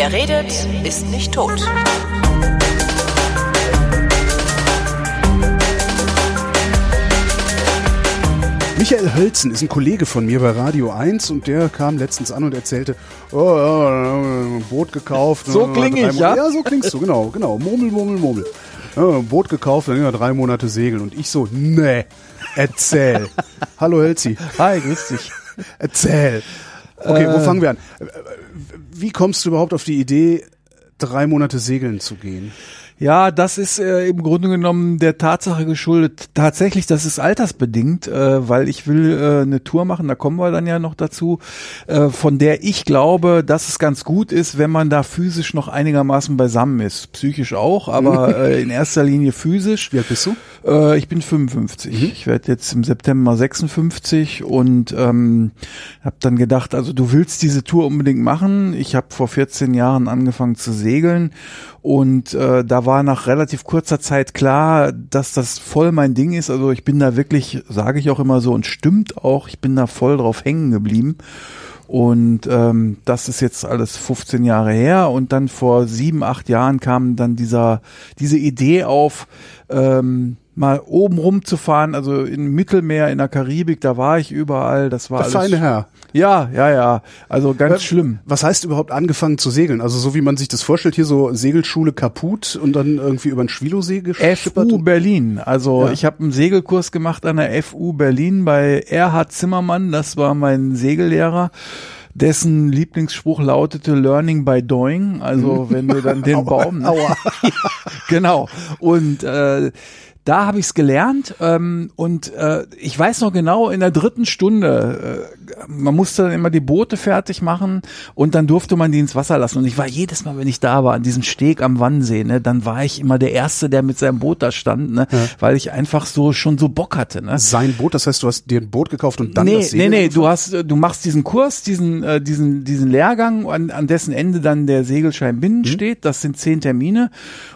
Wer redet, ist nicht tot. Michael Hölzen ist ein Kollege von mir bei Radio 1 und der kam letztens an und erzählte, oh, ja, ein Boot gekauft. So äh, kling drei ich, ja? Ja, so klingst du, genau, genau. Murmel, murmel, murmel. Ja, ein Boot gekauft, dann ja, drei Monate segeln. Und ich so, nee, erzähl. Hallo Hölzi, Hi, grüß dich. erzähl. Okay, Äh. wo fangen wir an? Wie kommst du überhaupt auf die Idee, drei Monate segeln zu gehen? Ja, das ist äh, im Grunde genommen der Tatsache geschuldet. Tatsächlich, das ist altersbedingt, äh, weil ich will äh, eine Tour machen, da kommen wir dann ja noch dazu, äh, von der ich glaube, dass es ganz gut ist, wenn man da physisch noch einigermaßen beisammen ist. Psychisch auch, aber äh, in erster Linie physisch. Wie alt bist du? Äh, ich bin 55. Ich werde jetzt im September 56 und ähm, habe dann gedacht, also du willst diese Tour unbedingt machen. Ich habe vor 14 Jahren angefangen zu segeln und äh, da war nach relativ kurzer Zeit klar, dass das voll mein Ding ist. Also ich bin da wirklich, sage ich auch immer so und stimmt auch, ich bin da voll drauf hängen geblieben. Und ähm, das ist jetzt alles 15 Jahre her. Und dann vor sieben, acht Jahren kam dann dieser, diese Idee auf, ähm, mal oben rumzufahren, also im Mittelmeer, in der Karibik, da war ich überall. Das war Der alles. feine Herr. Ja, ja, ja. Also ganz Äh, schlimm. Was heißt überhaupt angefangen zu segeln? Also so wie man sich das vorstellt, hier so Segelschule kaputt und dann irgendwie über den Schwilosee geschippert? FU Berlin. Also Ja. ich habe einen Segelkurs gemacht an der FU Berlin bei Erhard Zimmermann. Das war mein Segellehrer. Dessen Lieblingsspruch lautete Learning by Doing. Also wenn du dann den Baum. Aua. genau. Und äh, da habe ich es gelernt ähm, und äh, ich weiß noch genau, in der dritten Stunde, äh, man musste dann immer die Boote fertig machen und dann durfte man die ins Wasser lassen. Und ich war jedes Mal, wenn ich da war, an diesem Steg am Wannsee, ne, dann war ich immer der Erste, der mit seinem Boot da stand, ne, weil ich einfach so schon so Bock hatte. Ne. Sein Boot, das heißt, du hast dir ein Boot gekauft und dann nee, das Segeln nee, nee, du hast, äh, du machst diesen Kurs, diesen, äh, diesen, diesen Lehrgang, an, an dessen Ende dann der Segelschein binnen steht. Das sind zehn Termine.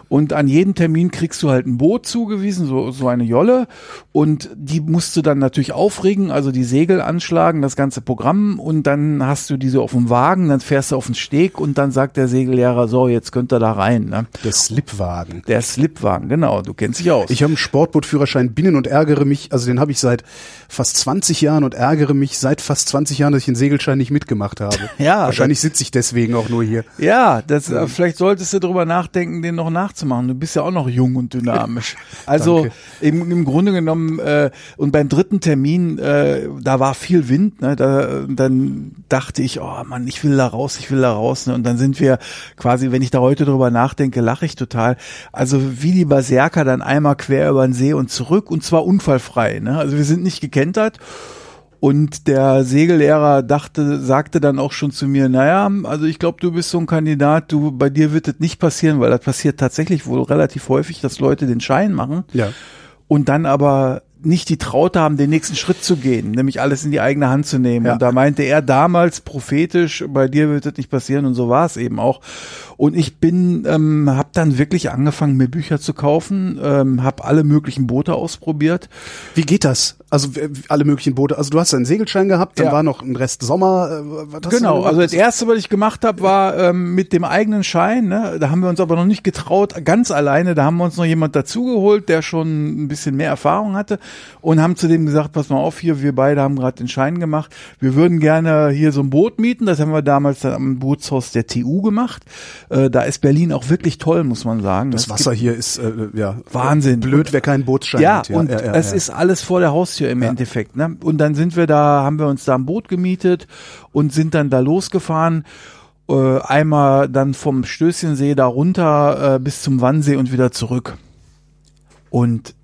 Und an jedem Termin kriegst du halt ein Boot zugewiesen, so, so eine Jolle. Und die musst du dann natürlich aufregen, also die Segel anschlagen, das ganze Programm. Und dann hast du diese auf dem Wagen, dann fährst du auf den Steg und dann sagt der Segellehrer, so, jetzt könnt ihr da rein. Ne? Der Slipwagen. Der Slipwagen, genau, du kennst dich aus. Ich habe einen Sportbootführerschein binnen und ärgere mich, also den habe ich seit fast 20 Jahren und ärgere mich seit fast 20 Jahren, dass ich den Segelschein nicht mitgemacht habe. Ja, Wahrscheinlich sitze ich deswegen auch nur hier. Ja, das, äh, vielleicht solltest du drüber nachdenken, den noch nachzumachen. Du bist ja auch noch jung und dynamisch. Also Danke. im, im Grunde genommen, äh, und beim dritten Termin, äh, da war viel Wind, ne? da, dann dachte ich, oh Mann, ich will da raus, ich will da raus. Ne? Und dann sind wir quasi, wenn ich da heute drüber nachdenke, lache ich total. Also wie die Berserker dann einmal quer über den See und zurück und zwar unfallfrei. Ne? Also wir sind nicht gekentert. Und der Segellehrer dachte, sagte dann auch schon zu mir, naja, also ich glaube, du bist so ein Kandidat, du, bei dir wird das nicht passieren, weil das passiert tatsächlich wohl relativ häufig, dass Leute den Schein machen Ja. und dann aber nicht die Traute haben, den nächsten Schritt zu gehen, nämlich alles in die eigene Hand zu nehmen. Ja. Und da meinte er damals prophetisch, bei dir wird das nicht passieren und so war es eben auch. Und ich bin, ähm, habe dann wirklich angefangen, mir Bücher zu kaufen, ähm, habe alle möglichen Boote ausprobiert. Wie geht das? Also alle möglichen Boote. Also du hast einen Segelschein gehabt, dann Ja. war noch ein Rest Sommer. äh, Genau, also das erste, was ich gemacht habe, war ähm, mit dem eigenen Schein. Ne? Da haben wir uns aber noch nicht getraut, ganz alleine. Da haben wir uns noch jemand dazugeholt, der schon ein bisschen mehr Erfahrung hatte und haben zu dem gesagt, pass mal auf, hier, wir beide haben gerade den Schein gemacht. Wir würden gerne hier so ein Boot mieten. Das haben wir damals dann am Bootshaus der TU gemacht. Äh, da ist Berlin auch wirklich toll, muss man sagen. das Es Wasser hier ist äh, ja Wahnsinn. Blöd, wer keinen Bootsschein ja, hat. und ja, ja, es ja. ist alles vor der Haustür im Endeffekt. Ne? Und dann sind wir da, haben wir uns da ein Boot gemietet und sind dann da losgefahren. Äh, einmal dann vom Stößchensee da runter äh, bis zum Wannsee und wieder zurück. Und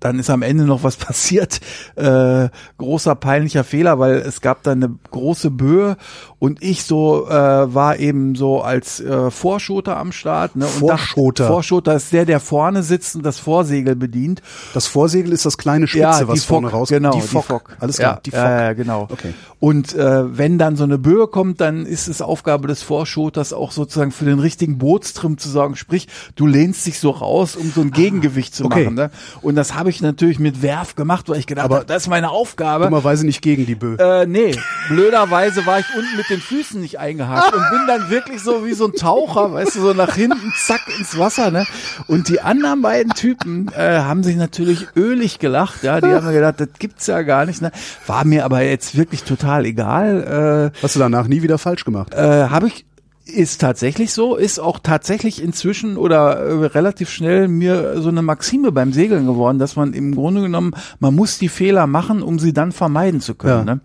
dann ist am Ende noch was passiert. Äh, großer peinlicher Fehler, weil es gab dann eine große Böe und ich so äh, war eben so als äh, Vorschoter am Start. Ne? Und Vorschoter? dachte- Vorschoter ist der, der vorne sitzt und das Vorsegel bedient. Das Vorsegel ist das kleine Spitze, was vorne Fock, rauskommt. Genau, die Fock. Alles klar, ja, die Fock. Ja, ja, genau. Okay. Und äh, wenn dann so eine Böe kommt, dann ist es Aufgabe des Vorschoters auch sozusagen für den richtigen Bootstrim zu sorgen. Sprich, du lehnst dich so raus, um so ein Gegengewicht zu okay. machen. Ne? Und das habe ich natürlich mit Werf gemacht, weil ich gedacht Aber habe, das ist meine Aufgabe. Dummerweise nicht gegen die Bö. Äh, nee, blöderweise war ich unten mit den Füßen nicht eingehakt und bin dann wirklich so wie so ein Taucher, weißt du, so nach hinten, zack, ins Wasser, ne? Und die anderen beiden Typen äh, haben sich natürlich ölig gelacht, ja, die haben mir gedacht, das gibt's ja gar nicht, ne? War mir aber jetzt wirklich total egal. Äh, Hast du danach nie wieder falsch gemacht? äh, habe ich ist tatsächlich so, ist auch tatsächlich inzwischen oder äh, relativ schnell mir so eine Maxime beim Segeln geworden, dass man im Grunde genommen, man muss die Fehler machen, um sie dann vermeiden zu können. Ja. Ne?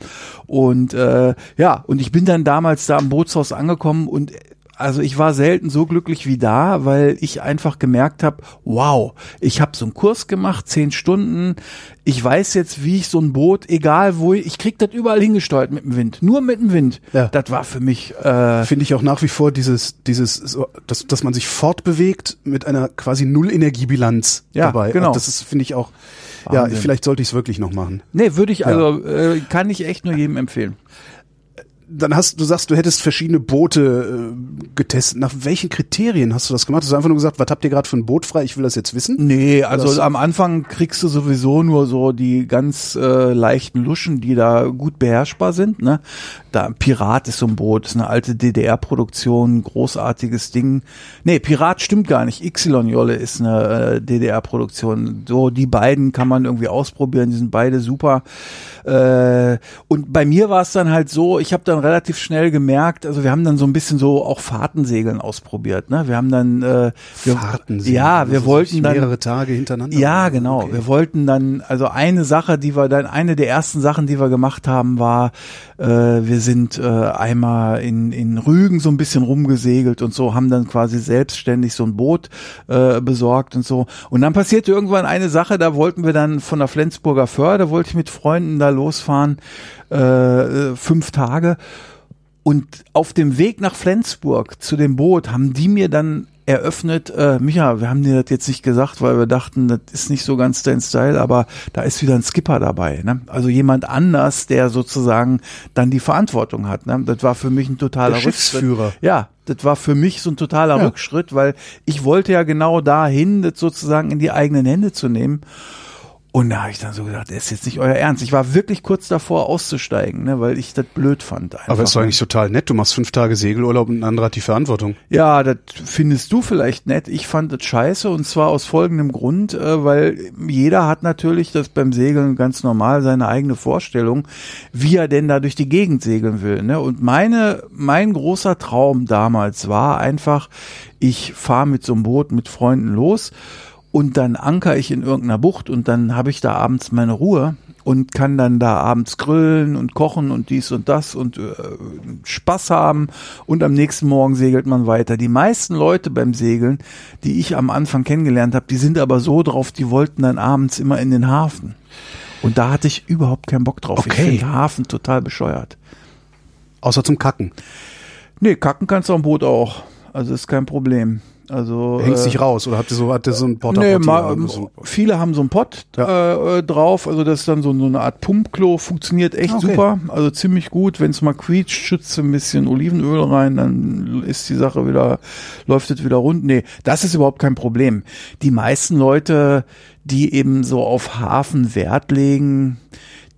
Und äh, ja, und ich bin dann damals da am Bootshaus angekommen und also ich war selten so glücklich wie da, weil ich einfach gemerkt habe, wow, ich habe so einen Kurs gemacht, zehn Stunden. Ich weiß jetzt, wie ich so ein Boot, egal wo, ich krieg das überall hingesteuert mit dem Wind, nur mit dem Wind. Ja. Das war für mich äh, Finde ich auch nach wie vor dieses, dieses, so, dass, dass man sich fortbewegt mit einer quasi Null-Energiebilanz Ja, dabei. genau. Das ist, finde ich auch, ja, Wahnsinn. vielleicht sollte ich es wirklich noch machen. Nee, würde ich also, äh, kann ich echt nur jedem empfehlen. Dann hast du sagst, du hättest verschiedene Boote äh, getestet. Nach welchen Kriterien hast du das gemacht? Hast du einfach nur gesagt, was habt ihr gerade für ein Boot frei? Ich will das jetzt wissen. Nee, also Das- am Anfang kriegst du sowieso nur so die ganz äh, leichten Luschen, die da gut beherrschbar sind. Ne? Da Pirat ist so ein Boot, ist eine alte DDR-Produktion, großartiges Ding. Nee, Pirat stimmt gar nicht. Yxilon Jolle ist eine äh, DDR-Produktion. So die beiden kann man irgendwie ausprobieren, die sind beide super. Äh, und bei mir war es dann halt so, ich habe dann relativ schnell gemerkt, also wir haben dann so ein bisschen so auch Fahrtensegeln ausprobiert. Ne? Wir haben dann äh, wir, Fahrtensegeln. Ja, wir Also wollten dann mehrere Tage hintereinander. ja, genau. Okay. Wir wollten dann, also eine Sache, die wir dann, eine der ersten Sachen, die wir gemacht haben, war, äh, wir sind äh, einmal in, in Rügen so ein bisschen rumgesegelt und so, haben dann quasi selbstständig so ein Boot äh, besorgt und so. Und dann passierte irgendwann eine Sache, da wollten wir dann von der Flensburger Föhr, da wollte ich mit Freunden da losfahren, äh, fünf Tage. Und auf dem Weg nach Flensburg zu dem Boot haben die mir dann eröffnet, äh, Micha, wir haben dir das jetzt nicht gesagt, weil wir dachten, das ist nicht so ganz dein Style, aber da ist wieder ein Skipper dabei. Ne? Also jemand anders, der sozusagen dann die Verantwortung hat. Ne? Das war für mich ein totaler Der Schiffsführer. Rückschritt. Ja, das war für mich so ein totaler Ja. Rückschritt, weil ich wollte ja genau dahin, das sozusagen in die eigenen Hände zu nehmen. Und da habe ich dann so gedacht, das ist jetzt nicht euer Ernst. Ich war wirklich kurz davor auszusteigen, ne, weil ich das blöd fand. Einfach. Aber ist doch eigentlich total nett. Du machst fünf Tage Segelurlaub und ein anderer hat die Verantwortung. Ja, das findest du vielleicht nett. Ich fand das scheiße und zwar aus folgendem Grund, äh, weil jeder hat natürlich das beim Segeln ganz normal seine eigene Vorstellung, wie er denn da durch die Gegend segeln will. Ne? Und meine, mein großer Traum damals war einfach, ich fahre mit so einem Boot mit Freunden los und dann anker ich in irgendeiner Bucht und dann habe ich da abends meine Ruhe und kann dann da abends grillen und kochen und dies und das und äh, Spaß haben und am nächsten Morgen segelt man weiter. Die meisten Leute beim Segeln, die ich am Anfang kennengelernt habe, die sind aber so drauf, die wollten dann abends immer in den Hafen. Und da hatte ich überhaupt keinen Bock drauf. Okay. Ich finde Hafen total bescheuert. Außer zum Kacken. Nee, kacken kannst du am Boot auch. Also ist kein Problem. Also Hängst äh, dich raus oder habt ihr so, habt ihr so ein Porta Nee, Potty ma, so? viele haben so einen Pott Ja. äh, äh, drauf, also das ist dann so, so eine Art Pumpklo, funktioniert echt Okay. super, also ziemlich gut. Wenn es mal quietscht, schützt ein bisschen Olivenöl rein, dann ist die Sache wieder, läuft es wieder rund. Nee, das ist überhaupt kein Problem. Die meisten Leute, die eben so auf Hafen Wert legen,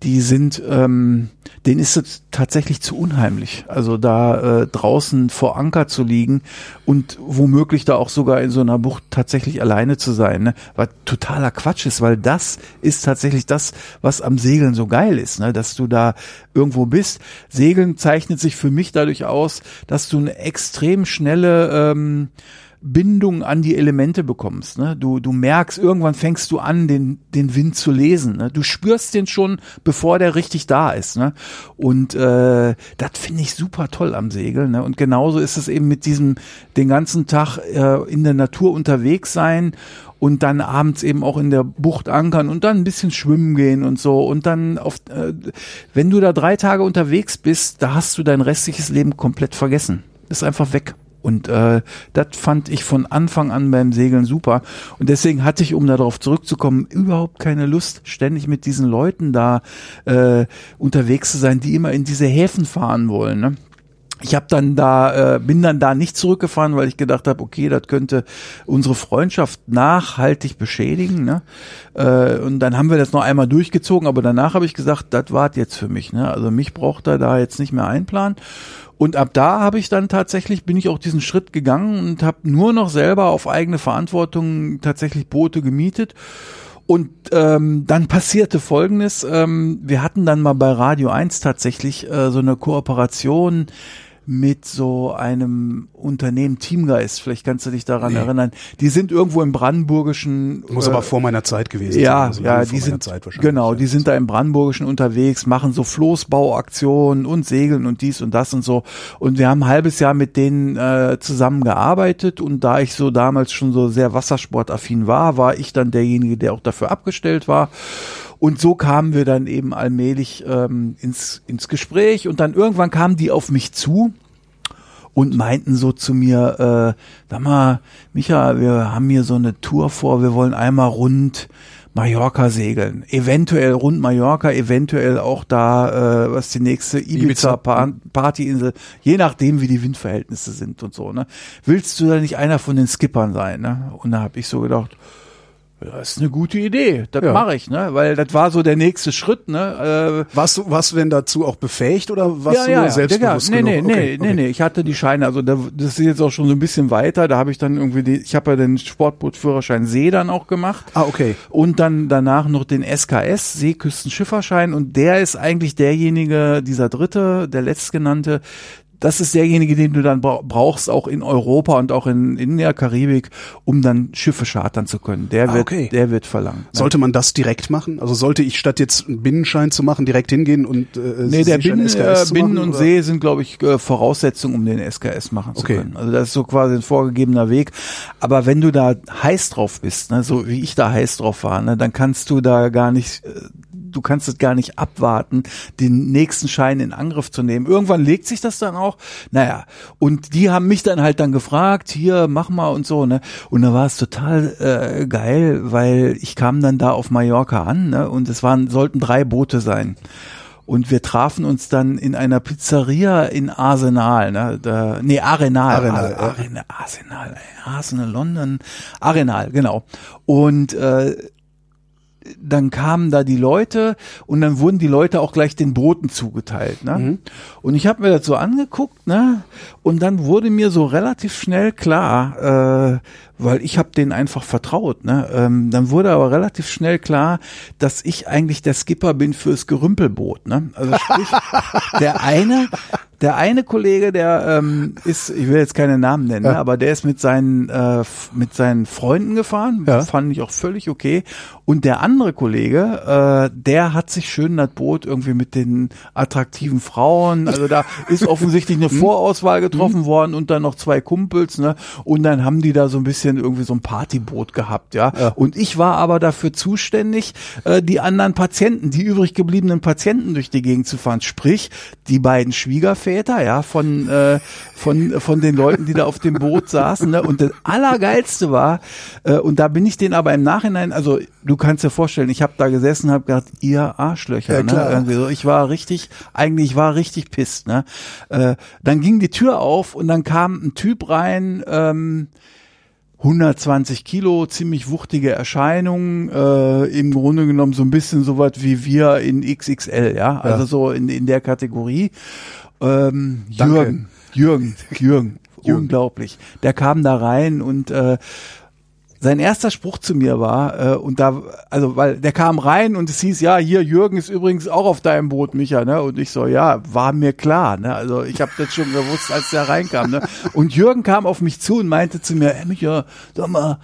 die sind, ähm, denen ist es tatsächlich zu unheimlich. Also da äh, draußen vor Anker zu liegen und womöglich da auch sogar in so einer Bucht tatsächlich alleine zu sein, ne? was totaler Quatsch ist, weil das ist tatsächlich das, was am Segeln so geil ist, ne? dass du da irgendwo bist. Segeln zeichnet sich für mich dadurch aus, dass du eine extrem schnelle ähm, Bindung an die Elemente bekommst. Ne? Du, du merkst, irgendwann fängst du an, den, den Wind zu lesen. Ne? Du spürst den schon, bevor der richtig da ist. Ne? Und äh, das finde ich super toll am Segeln. Ne? Und genauso ist es eben mit diesem den ganzen Tag äh, in der Natur unterwegs sein und dann abends eben auch in der Bucht ankern und dann ein bisschen schwimmen gehen und so. Und dann auf, äh, wenn du da drei Tage unterwegs bist, da hast du dein restliches Leben komplett vergessen. Ist einfach weg. Und äh, das fand ich von Anfang an beim Segeln super. Und deswegen hatte ich, um darauf zurückzukommen, überhaupt keine Lust, ständig mit diesen Leuten da äh, unterwegs zu sein, die immer in diese Häfen fahren wollen. Ne? ich habe dann da äh, bin dann da nicht zurückgefahren, weil ich gedacht habe, okay, das könnte unsere Freundschaft nachhaltig beschädigen. Ne? Äh, und dann haben wir das noch einmal durchgezogen, aber danach habe ich gesagt, das wart jetzt für mich. Ne? Also mich braucht er da jetzt nicht mehr einplanen. Und ab da habe ich dann tatsächlich, bin ich auch diesen Schritt gegangen und habe nur noch selber auf eigene Verantwortung tatsächlich Boote gemietet. Und ähm, dann passierte Folgendes, ähm, wir hatten dann mal bei Radio 1 tatsächlich äh, so eine Kooperation mit so einem Unternehmen Teamgeist. Vielleicht kannst du dich daran nee. erinnern. Die sind irgendwo im brandenburgischen. Muss äh, aber vor meiner Zeit gewesen ja, sein. Also ja, die sind genau, die sind da im brandenburgischen unterwegs, machen so Floßbauaktionen und Segeln und dies und das und so. Und wir haben ein halbes Jahr mit denen äh, zusammengearbeitet und da ich so damals schon so sehr wassersportaffin war, war ich dann derjenige, der auch dafür abgestellt war. Und so kamen wir dann eben allmählich ähm, ins, ins Gespräch und dann irgendwann kamen die auf mich zu und meinten so zu mir, äh, sag mal, Micha, wir haben hier so eine Tour vor, wir wollen einmal rund Mallorca segeln. Eventuell rund Mallorca, eventuell auch da, äh, was die nächste Ibiza-Partyinsel, je nachdem, wie die Windverhältnisse sind und so. Ne? Willst du da nicht einer von den Skippern sein? Ne? Und da habe ich so gedacht, das ist eine gute Idee. Das ja. mache ich, ne? Weil das war so der nächste Schritt, ne? Äh, warst du, warst du denn dazu auch befähigt oder warst ja, du ja, nur selbstbewusst nee, genug? Nee, okay, nee, okay. nee, nee, ich hatte die Scheine, also da, das ist jetzt auch schon so ein bisschen weiter. Da habe ich dann irgendwie die, ich habe ja den Sportbootführerschein See dann auch gemacht. Ah, okay. Und dann danach noch den SKS, Seeküstenschifferschein. Und der ist eigentlich derjenige, dieser dritte, der letztgenannte, das ist derjenige, den du dann brauchst, auch in Europa und auch in, in der Karibik, um dann Schiffe chartern zu können. Der ah, wird, okay. der wird verlangt. Sollte man das direkt machen? Also sollte ich statt jetzt einen Binnenschein zu machen, direkt hingehen und äh, Nee, der Binnen, äh, Binnen machen, und oder? See sind, glaube ich, äh, Voraussetzungen, um den SKS machen zu okay. können. Also das ist so quasi ein vorgegebener Weg. Aber wenn du da heiß drauf bist, ne, so wie ich da heiß drauf war, ne, dann kannst du da gar nicht äh, du kannst es gar nicht abwarten, den nächsten Schein in Angriff zu nehmen. Irgendwann legt sich das dann auch. Naja, und die haben mich dann halt dann gefragt, hier, mach mal und so, ne? Und da war es total äh, geil, weil ich kam dann da auf Mallorca an, ne? Und es waren, sollten drei Boote sein. Und wir trafen uns dann in einer Pizzeria in Arsenal, ne? Da, nee, Arenal. Arenal, Arenal, Arsenal, Arsenal, London, Arenal, genau. Und äh, dann kamen da die Leute und dann wurden die Leute auch gleich den Booten zugeteilt. Ne? Mhm. Und ich habe mir das so angeguckt, ne? Und dann wurde mir so relativ schnell klar, äh, weil ich habe denen einfach vertraut. Ne? Ähm, dann wurde aber relativ schnell klar, dass ich eigentlich der Skipper bin fürs Gerümpelboot. Ne? Also sprich, der eine, der eine Kollege, der ähm, ist, ich will jetzt keine Namen nennen, ja. ne, aber der ist mit seinen äh, mit seinen Freunden gefahren, ja. fand ich auch völlig okay. Und der andere Kollege, äh, der hat sich schön das Boot irgendwie mit den attraktiven Frauen, also da ist offensichtlich eine hm? Vorauswahl getroffen hm? worden und dann noch zwei Kumpels, ne? Und dann haben die da so ein bisschen irgendwie so ein Partyboot gehabt, ja. ja. Und ich war aber dafür zuständig, äh, die anderen Patienten, die übrig gebliebenen Patienten durch die Gegend zu fahren, sprich die beiden Schwiegerväter Väter, ja, von, äh, von, von den Leuten, die da auf dem Boot saßen. Ne? Und das Allergeilste war, äh, und da bin ich den aber im Nachhinein, also du kannst dir vorstellen, ich habe da gesessen, habe gedacht, ihr Arschlöcher. Ja, ne? Irgendwie so. Ich war richtig, eigentlich war richtig pisst. Ne? Äh, dann ging die Tür auf und dann kam ein Typ rein, ähm, 120 Kilo, ziemlich wuchtige Erscheinung, äh, im Grunde genommen so ein bisschen so was wie wir in XXL, ja, also ja. so in, in der Kategorie. Ähm, Jürgen, Jürgen, Jürgen, Jürgen, unglaublich. Der kam da rein und äh, sein erster Spruch zu mir war, äh, und da, also, weil der kam rein und es hieß, ja, hier, Jürgen ist übrigens auch auf deinem Boot, Micha, ne? Und ich so, ja, war mir klar, ne? Also ich habe das schon gewusst, als der reinkam, ne? Und Jürgen kam auf mich zu und meinte zu mir, ey, Micha, sag mal,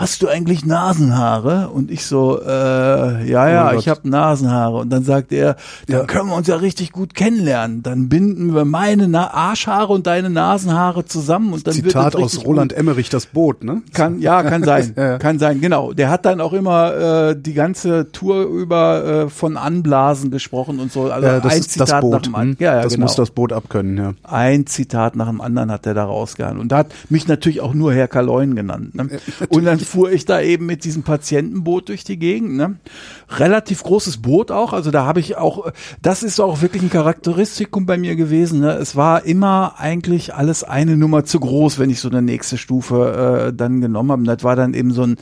hast du eigentlich Nasenhaare? Und ich so, äh, ja, ja, oh ich habe Nasenhaare. Und dann sagt er, dann ja. können wir uns ja richtig gut kennenlernen. Dann binden wir meine Na Arschhaare und deine Nasenhaare zusammen. Und dann Zitat wird aus Roland gut. Emmerich, das Boot, ne? Kann, ja, kann sein, ja. kann sein, genau. Der hat dann auch immer äh, die ganze Tour über äh, von Anblasen gesprochen und so. Also ja, das ein ist Zitat. Nach dem hm? ja, ja, das genau. muss das Boot abkönnen, ja. Ein Zitat nach dem anderen hat er da rausgehauen. Und da hat mich natürlich auch nur Herr Kaloin genannt. Ne? Und dann fuhr ich da eben mit diesem Patientenboot durch die Gegend. Ne? Relativ großes Boot auch, also da habe ich auch, das ist auch wirklich ein Charakteristikum bei mir gewesen. Ne? Es war immer eigentlich alles eine Nummer zu groß, wenn ich so eine nächste Stufe äh, dann genommen habe. Das war dann eben so ein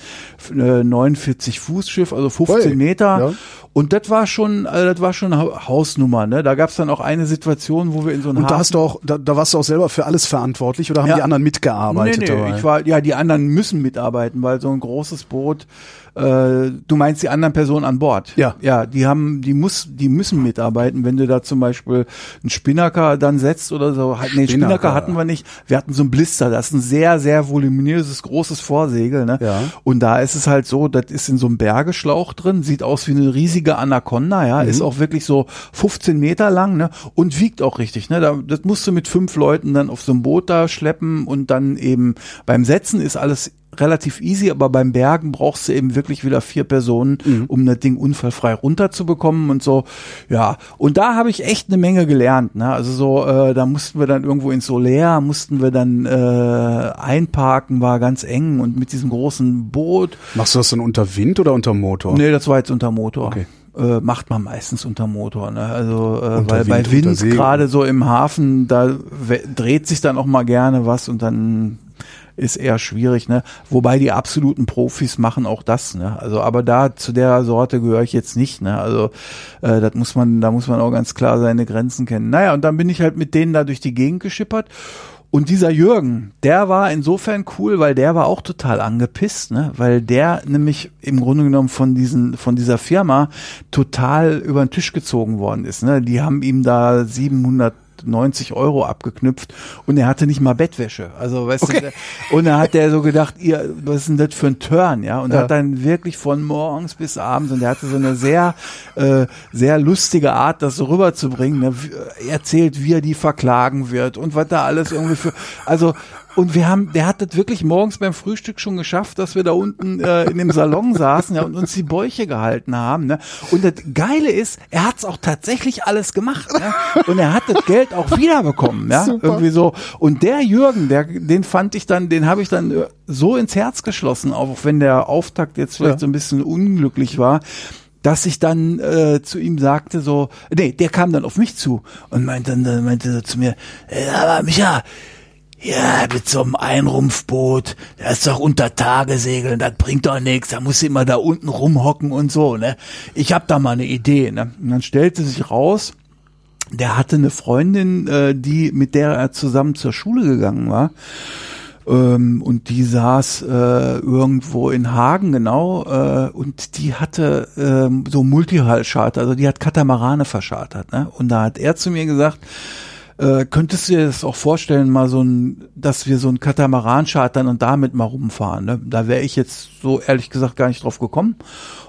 äh, 49 Fuß Schiff, also 15 Ui, Meter. ja. Und das war schon, also das war schon Ha- Hausnummer. Ne? Da gab es dann auch eine Situation, wo wir in so einem Und da hast du auch, da, da warst du auch selber für alles verantwortlich oder haben Ja. die anderen mitgearbeitet Nee, nee, dabei? ich war, ja, die anderen müssen mitarbeiten, weil so ein großes Boot, äh, du meinst die anderen Personen an Bord. Ja. Ja, die haben, die muss, die müssen mitarbeiten. Wenn du da zum Beispiel einen Spinnaker dann setzt oder so, nee, Spinnaker, Spinnaker hatten wir nicht. Wir hatten so einen Blister, das ist ein sehr, sehr voluminöses, großes Vorsegel, ne? Ja. Und da ist es halt so, das ist in so einem Bergeschlauch drin, sieht aus wie eine riesige Anaconda, ja, Mhm. ist auch wirklich so 15 Meter lang, ne, und wiegt auch richtig, ne, da, das musst du mit fünf Leuten dann auf so einem Boot da schleppen und dann eben beim Setzen ist alles relativ easy, aber beim Bergen brauchst du eben wirklich wieder vier Personen, Mhm. um das Ding unfallfrei runterzubekommen und so. Ja, und da habe ich echt eine Menge gelernt. Ne? Also so, äh, da mussten wir dann irgendwo ins Soler, mussten wir dann äh, einparken, war ganz eng und mit diesem großen Boot. Machst du das dann unter Wind oder unter Motor? Nee, das war jetzt unter Motor. Okay. Äh, macht man meistens unter Motor, ne? Also äh, weil Wind, bei Wind gerade so im Hafen, da dreht sich dann auch mal gerne was und dann ist eher schwierig, ne? Wobei die absoluten Profis machen auch das, ne? Also, aber da zu der Sorte gehöre ich jetzt nicht, ne? Also, äh, das muss man, da muss man auch ganz klar seine Grenzen kennen. Naja, und dann bin ich halt mit denen da durch die Gegend geschippert. Und dieser Jürgen, der war insofern cool, weil der war auch total angepisst, ne? Weil der nämlich im Grunde genommen von diesen, von dieser Firma total über den Tisch gezogen worden ist, ne? Die haben ihm da 700 90 Euro abgeknüpft und er hatte nicht mal Bettwäsche. Also weißt Okay. du, und da hat der so gedacht, ihr, was ist denn das für ein Turn, ja? Und Ja. hat dann wirklich von morgens bis abends und er hatte so eine sehr, äh, sehr lustige Art, das so rüberzubringen. Ne? Er erzählt, wie er die verklagen wird und was da alles irgendwie für, also und wir haben, der hat das wirklich morgens beim Frühstück schon geschafft, dass wir da unten äh, in dem Salon saßen ja, und uns die Bäuche gehalten haben. Ne? Und das Geile ist, er hat's auch tatsächlich alles gemacht. Ne? Und er hat das Geld auch wiederbekommen. Ja? Super. Irgendwie so. Und der Jürgen, der, den fand ich dann, den habe ich dann äh, so ins Herz geschlossen, auch wenn der Auftakt jetzt vielleicht Ja. so ein bisschen unglücklich war dass ich dann äh, zu ihm sagte so, nee, der kam dann auf mich zu und meinte dann, meinte er zu mir, "Ey, aber Micha, ja, mit so einem Einrumpfboot, das ist doch unter Tage segeln, das bringt doch nichts, da musst du immer da unten rumhocken und so, ne? Ich hab da mal eine Idee, ne? Und dann stellte sich raus, der hatte eine Freundin, äh, die mit der er zusammen zur Schule gegangen war. Ähm, und die saß äh, irgendwo in Hagen, genau, äh, und die hatte ähm, so Multihall-Charter, also die hat Katamarane verschartert. Ne? Und da hat er zu mir gesagt, äh, könntest du dir das auch vorstellen, mal so ein, dass wir so ein Katamaran chartern und damit mal rumfahren? Ne? Da wäre ich jetzt so ehrlich gesagt gar nicht drauf gekommen.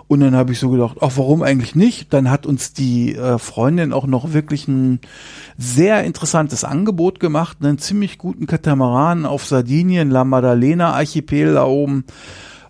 Und dann habe ich so gedacht, ach, warum eigentlich nicht? Dann hat uns die äh, Freundin auch noch wirklich ein sehr interessantes Angebot gemacht, einen ziemlich guten Katamaran auf Sardinien, La Maddalena Archipel da oben.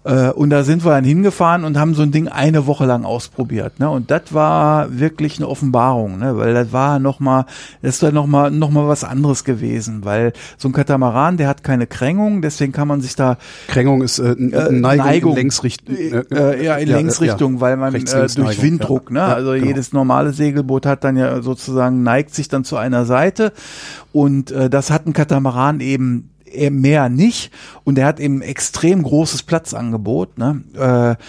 Äh, und da sind wir dann hingefahren und haben so ein Ding eine Woche lang ausprobiert. Ne? Und das war wirklich eine Offenbarung, ne? weil das war nochmal, das war nochmal noch mal was anderes gewesen, weil so ein Katamaran, der hat keine Krängung, deswegen kann man sich da Krängung ist äh, n- äh, Neigung, Neigung. in Längsrichtung. äh, ja, in ja, Längsrichtung, ja. weil man äh, Rechts, durch Neigung, Winddruck, ne? Also genau. jedes normale Segelboot hat dann ja sozusagen neigt sich dann zu einer Seite und äh, das hat ein Katamaran eben eher mehr nicht und er hat eben extrem großes Platzangebot, ne? Äh,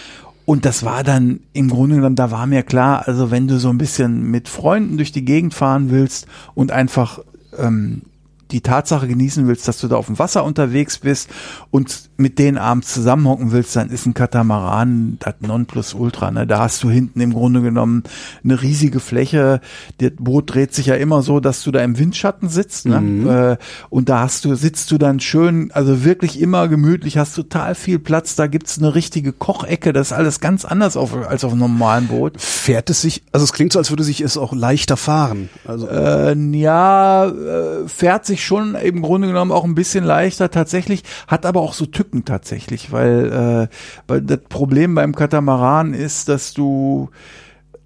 und das war dann im Grunde genommen, da war mir klar, also wenn du so ein bisschen mit Freunden durch die Gegend fahren willst und einfach ähm, die Tatsache genießen willst, dass du da auf dem Wasser unterwegs bist und mit denen abends zusammenhocken willst, dann ist ein Katamaran das Nonplusultra. Ne? Da hast du hinten im Grunde genommen eine riesige Fläche. Das Boot dreht sich ja immer so, dass du da im Windschatten sitzt. Ne? Äh, und da hast du, sitzt du dann schön, also wirklich immer gemütlich, hast total viel Platz. Da gibt's eine richtige Kochecke. Das ist alles ganz anders auf, als auf einem normalen Boot. Fährt es sich, also es klingt so, als würde sich es auch leichter fahren. Also Äh, ja, äh, fährt sich schon im Grunde genommen auch ein bisschen leichter tatsächlich, hat aber auch so Tücken tatsächlich, weil, äh, weil das Problem beim Katamaran ist, dass du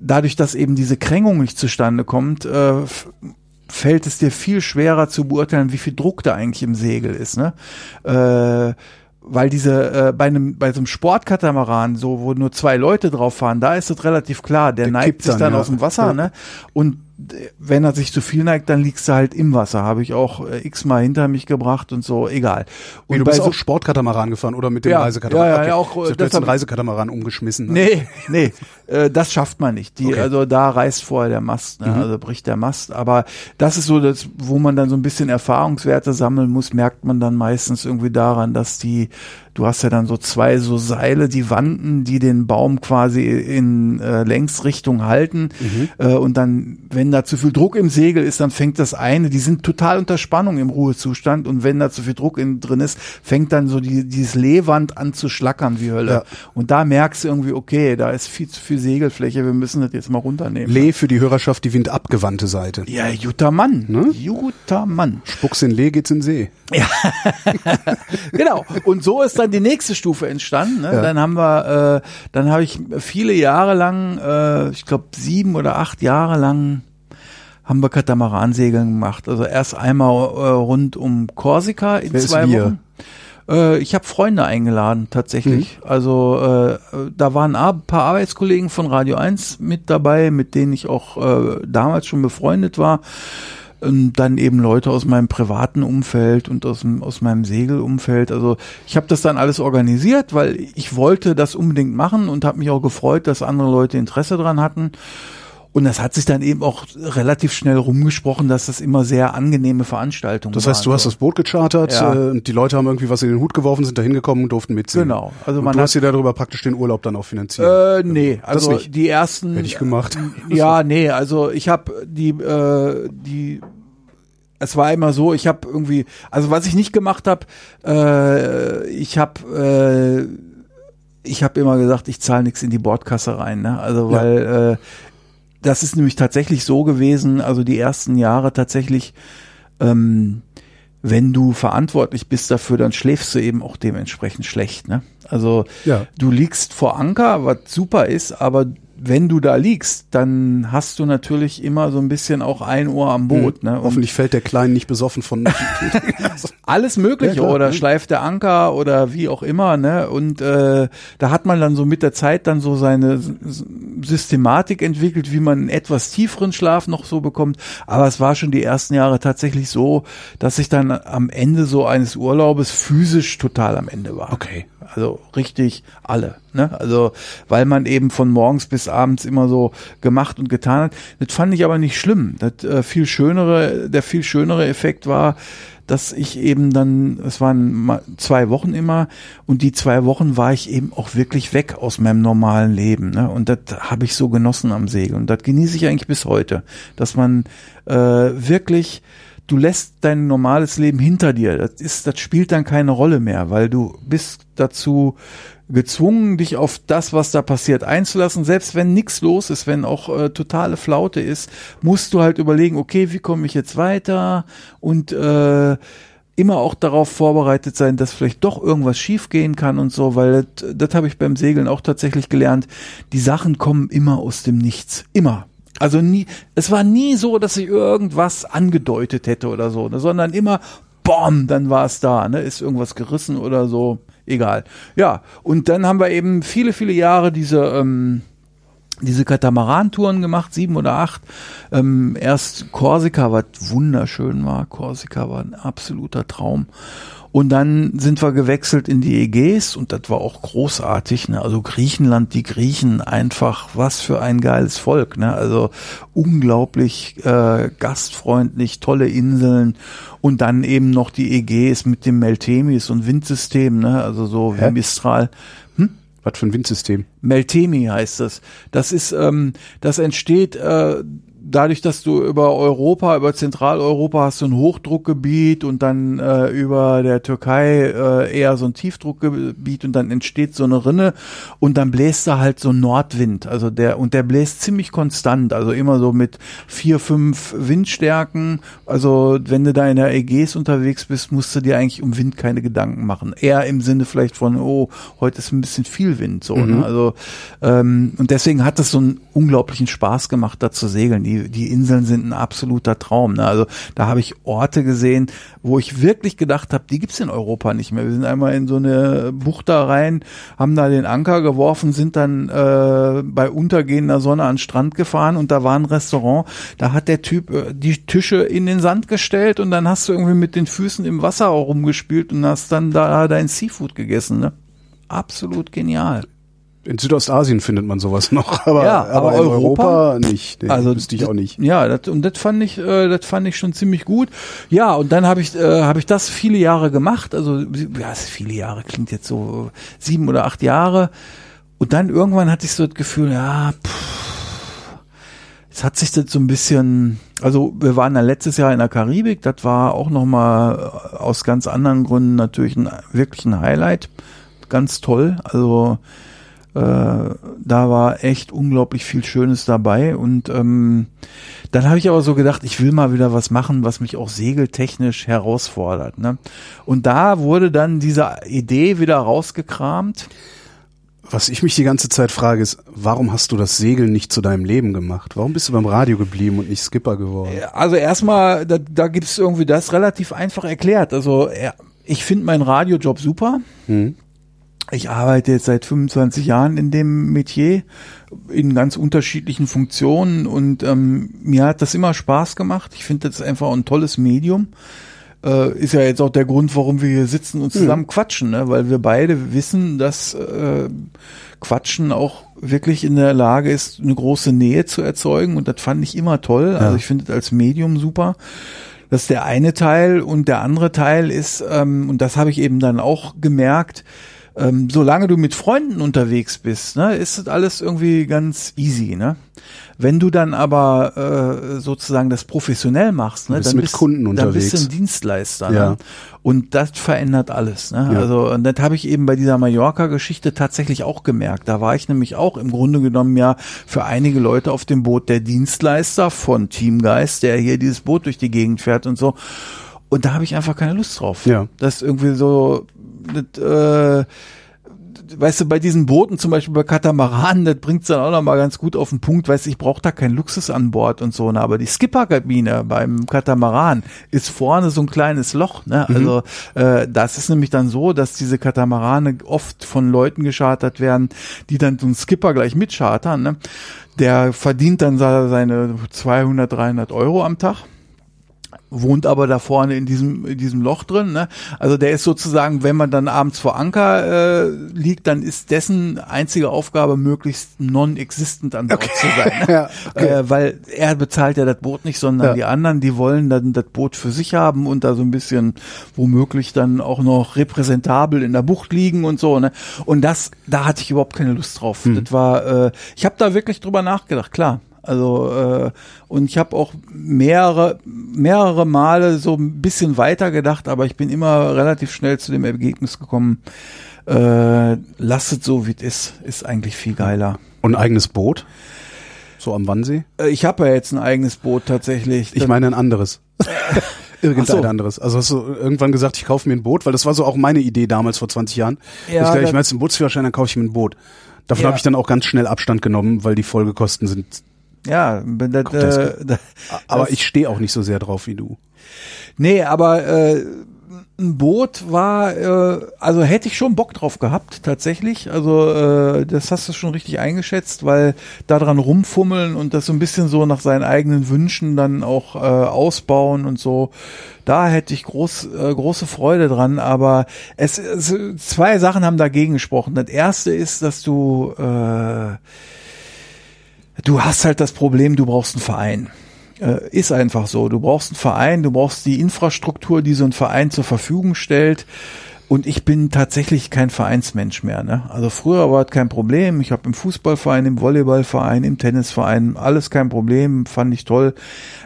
dadurch, dass eben diese Krängung nicht zustande kommt, äh, fällt es dir viel schwerer zu beurteilen, wie viel Druck da eigentlich im Segel ist. Ne? Äh, weil diese äh, bei einem bei so einem Sportkatamaran, so wo nur zwei Leute drauf fahren, da ist es relativ klar, der, Der neigt sich dann, dann ja. aus dem Wasser, Ja. ne? Und wenn er sich zu viel neigt, dann liegst du halt im Wasser. Habe ich auch äh, x-mal hinter mich gebracht und so, egal. Wie, Und du bei bist so, auch Sportkatamaran gefahren oder mit dem Ja, Reisekatamaran? ja, ja, ja, auch, Ich äh, du den hab- Reisekatamaran umgeschmissen. Ne? Nee, nee, äh, das schafft man nicht. Die, Okay. Also da reißt vorher der Mast, Mhm. ne? also bricht der Mast. Aber das ist so das, wo man dann so ein bisschen Erfahrungswerte sammeln muss, merkt man dann meistens irgendwie daran, dass die, du hast ja dann so zwei so Seile, die Wanden, die den Baum quasi in äh, Längsrichtung halten. Mhm. Äh, und dann, wenn da zu viel Druck im Segel ist, dann fängt das eine, die sind total unter Spannung im Ruhezustand. Und wenn da zu viel Druck in, drin ist, fängt dann so die, dieses Lehwand an zu schlackern wie Hölle. Ja. Und da merkst du irgendwie, okay, da ist viel zu viel Segelfläche, wir müssen das jetzt mal runternehmen. Lee für die Hörerschaft die windabgewandte Seite. ja, guter Mann. Ne? Guter Mann. Spuck's in Lee, geht's in See. Genau. Und so ist dann die nächste Stufe entstanden. Ne? Ja. Dann haben wir, äh, dann habe ich viele Jahre lang, äh, ich glaube sieben oder acht Jahre lang, haben wir Katamaransegeln gemacht. Also erst einmal äh, rund um Korsika in Wer zwei? Wochen. Äh, ich habe Freunde eingeladen, tatsächlich. Mhm. Also äh, da waren ein paar Arbeitskollegen von Radio 1 mit dabei, mit denen ich auch äh, damals schon befreundet war. Und dann eben Leute aus meinem privaten Umfeld und aus, aus meinem Segelumfeld. Also ich habe das dann alles organisiert, weil ich wollte das unbedingt machen und habe mich auch gefreut, dass andere Leute Interesse dran hatten. Und das hat sich dann eben auch relativ schnell rumgesprochen, dass das immer sehr angenehme Veranstaltungen Das heißt, du waren. hast das Boot gechartert Ja. äh, und die Leute haben irgendwie was in den Hut geworfen, sind da hingekommen und durften mitziehen. Genau. Also und man du hat- hast dir darüber praktisch den Urlaub dann auch finanziert. Äh, nee, also nicht. die ersten. Hätte ich gemacht. Ja, nee, also ich habe die, äh, die, es war immer so, ich habe irgendwie, also was ich nicht gemacht habe, äh, ich habe, äh, ich habe immer gesagt, ich zahle nichts in die Bordkasse rein, ne? Also Ja. weil äh, das ist nämlich tatsächlich so gewesen, also die ersten Jahre tatsächlich. Ähm, wenn du verantwortlich bist dafür, dann schläfst du eben auch dementsprechend schlecht. Ne? Also Ja. du liegst vor Anker, was super ist, aber wenn du da liegst, dann hast du natürlich immer so ein bisschen auch ein Ohr am Boot. Ne? Und Hm. Hoffentlich fällt der Kleine nicht besoffen von. alles Mögliche Ja, klar, oder ne? schleift der Anker oder wie auch immer. Ne? Und äh, da hat man dann so mit der Zeit dann so seine Systematik entwickelt, wie man einen etwas tieferen Schlaf noch so bekommt. Aber es war schon die ersten Jahre tatsächlich so, dass ich dann am Ende so eines Urlaubes physisch total am Ende war. Okay. Also richtig alle. Ne? Also weil man eben von morgens bis abends immer so gemacht und getan hat. Das fand ich aber nicht schlimm. Das äh, viel schönere, der viel schönere Effekt war, dass ich eben dann, es waren zwei Wochen immer und die zwei Wochen war ich eben auch wirklich weg aus meinem normalen Leben. Ne? Und das habe ich so genossen am Segel und das genieße ich eigentlich bis heute, dass man äh, wirklich du lässt dein normales Leben hinter dir. Das ist, das spielt dann keine Rolle mehr, weil du bist dazu gezwungen, dich auf das, was da passiert, einzulassen. Selbst wenn nichts los ist, wenn auch äh, totale Flaute ist, musst du halt überlegen, okay, wie komme ich jetzt weiter und äh, immer auch darauf vorbereitet sein, dass vielleicht doch irgendwas schiefgehen kann und so, weil das, das habe ich beim Segeln auch tatsächlich gelernt. Die Sachen kommen immer aus dem Nichts. Immer. Also nie, es war nie so, dass ich irgendwas angedeutet hätte oder so, ne, sondern immer, bom, dann war es da, ne, ist irgendwas gerissen oder so, egal. Ja, und dann haben wir eben viele, viele Jahre diese, ähm, diese Katamaran-Touren gemacht, sieben oder acht. Ähm, erst Korsika, was wunderschön war. Korsika war ein absoluter Traum. Und dann sind wir gewechselt in die Ägäis und das war auch großartig. Ne? Also Griechenland, die Griechen, einfach was für ein geiles Volk. Ne? Also unglaublich äh, gastfreundlich, tolle Inseln und dann eben noch die Ägäis mit dem Meltemis und Windsystem, ne? also so Hä? wie Mistral. Was für ein Windsystem. Meltemi heißt das. Das ist, ähm, das entsteht äh, dadurch, dass du über Europa, über Zentraleuropa hast du ein Hochdruckgebiet und dann äh, über der Türkei äh, eher so ein Tiefdruckgebiet und dann entsteht so eine Rinne und dann bläst da halt so ein Nordwind. Also der, und der bläst ziemlich konstant, also immer so mit vier, fünf Windstärken. Also wenn du da in der Ägäis unterwegs bist, musst du dir eigentlich um Wind keine Gedanken machen. Eher im Sinne vielleicht von, oh, heute ist ein bisschen viel Wind, so. Ne? Also ähm, und deswegen hat es so einen unglaublichen Spaß gemacht, da zu segeln. Die die, die Inseln sind ein absoluter Traum. Ne? Also da habe ich Orte gesehen, wo ich wirklich gedacht habe, die gibt's in Europa nicht mehr. Wir sind einmal in so eine Bucht da rein, haben da den Anker geworfen, sind dann äh, bei untergehender Sonne an den Strand gefahren und da war ein Restaurant, da hat der Typ äh, die Tische in den Sand gestellt und dann hast du irgendwie mit den Füßen im Wasser auch rumgespielt und hast dann da dein Seafood gegessen. Ne? Absolut genial. In Südostasien findet man sowas noch, aber, Ja, aber, aber in Europa? Europa, nicht. Nee, also wüsste ich auch nicht. Ja, das, und das fand ich, äh, das fand ich schon ziemlich gut. Ja, und dann habe ich, äh, habe ich das viele Jahre gemacht. Also ja, es ist viele Jahre klingt jetzt so sieben oder acht Jahre. Und dann irgendwann hatte ich so das Gefühl, ja, pff, jetzt hat sich das so ein bisschen. Also wir waren dann letztes Jahr in der Karibik. Das war auch noch mal äh, aus ganz anderen Gründen natürlich ein wirklich ein Highlight. Ganz toll. Also äh, da war echt unglaublich viel Schönes dabei und ähm, dann habe ich aber so gedacht, ich will mal wieder was machen, was mich auch segeltechnisch herausfordert. Ne? Und da wurde dann diese Idee wieder rausgekramt. Was ich mich die ganze Zeit frage, ist, warum hast du das Segeln nicht zu deinem Leben gemacht? Warum bist du beim Radio geblieben und nicht Skipper geworden? Also erstmal, da, da gibt es irgendwie das relativ einfach erklärt. Also ich finde meinen Radiojob super. Hm. Ich arbeite jetzt seit 25 Jahren in dem Metier in ganz unterschiedlichen Funktionen und ähm, mir hat das immer Spaß gemacht. Ich finde das einfach ein tolles Medium. Äh, ist ja jetzt auch der Grund, warum wir hier sitzen und zusammen quatschen, ne? weil wir beide wissen, dass äh, Quatschen auch wirklich in der Lage ist, eine große Nähe zu erzeugen und das fand ich immer toll. Also ich finde das als Medium super. Das ist der eine Teil und der andere Teil ist, ähm, und das habe ich eben dann auch gemerkt, ähm, solange du mit Freunden unterwegs bist, ne, ist das alles irgendwie ganz easy, ne? Wenn du dann aber äh, sozusagen das professionell machst, ne, bist dann bist, Kunden dann bist du unterwegs. ein Dienstleister, Ja. ne? Und das verändert alles, ne? Ja. Also und das habe ich eben bei dieser Mallorca-Geschichte tatsächlich auch gemerkt. Da war ich nämlich auch im Grunde genommen ja für einige Leute auf dem Boot der Dienstleister von Teamgeist, der hier dieses Boot durch die Gegend fährt und so. Und da habe ich einfach keine Lust drauf. Ja. Das ist irgendwie so, das, äh, weißt du, bei diesen Booten, zum Beispiel bei Katamaranen, das bringt's dann auch noch mal ganz gut auf den Punkt, weißt du, ich brauche da keinen Luxus an Bord und so, ne? aber die Skipperkabine beim Katamaran ist vorne so ein kleines Loch, ne? Also äh, das ist nämlich dann so, dass diese Katamarane oft von Leuten geschartert werden, die dann so einen Skipper gleich mitchartern, ne? Der verdient dann seine 200, 300 Euro am Tag wohnt aber da vorne in diesem in diesem Loch drin. Ne? Also der ist sozusagen, wenn man dann abends vor Anker äh, liegt, dann ist dessen einzige Aufgabe möglichst non-existent an Bord zu sein. Ne? Ja, okay. äh, weil er bezahlt ja das Boot nicht, sondern Ja. die anderen, die wollen dann das Boot für sich haben und da so ein bisschen womöglich dann auch noch repräsentabel in der Bucht liegen und so. Ne? Und das, da hatte ich überhaupt keine Lust drauf. Hm. Das war, äh, ich habe da wirklich drüber nachgedacht, klar. Also äh, und ich habe auch mehrere mehrere Male so ein bisschen weiter gedacht, aber ich bin immer relativ schnell zu dem Ergebnis gekommen. Äh, lasst es so wie es ist, ist eigentlich viel geiler. Und ein eigenes Boot? So am Wannsee? Äh, ich habe ja jetzt ein eigenes Boot tatsächlich. Ich meine ein anderes. Irgendein so. anderes. Also hast du irgendwann gesagt, ich kaufe mir ein Boot, weil das war so auch meine Idee damals vor 20 Jahren. Ja, ich dachte, ich meine, einen Bootsführerschein, dann kaufe ich mir ein Boot. Davon Ja. habe ich dann auch ganz schnell Abstand genommen, weil die Folgekosten sind. Ja, das, das äh, Aber das- ich stehe auch nicht so sehr drauf wie du. Nee, aber äh, ein Boot war, äh, also hätte ich schon Bock drauf gehabt, tatsächlich. Also äh, das hast du schon richtig eingeschätzt, weil da dran rumfummeln und das so ein bisschen so nach seinen eigenen Wünschen dann auch äh, ausbauen und so. Da hätte ich groß, äh, große Freude dran, aber es, es zwei Sachen haben dagegen gesprochen. Das erste ist, dass du äh, du hast halt das Problem, du brauchst einen Verein. Äh, ist einfach so. Du brauchst einen Verein, du brauchst die Infrastruktur, die so ein Verein zur Verfügung stellt. Und ich bin tatsächlich kein Vereinsmensch mehr. Ne? Also früher war es kein Problem. Ich habe im Fußballverein, im Volleyballverein, im Tennisverein alles kein Problem, fand ich toll.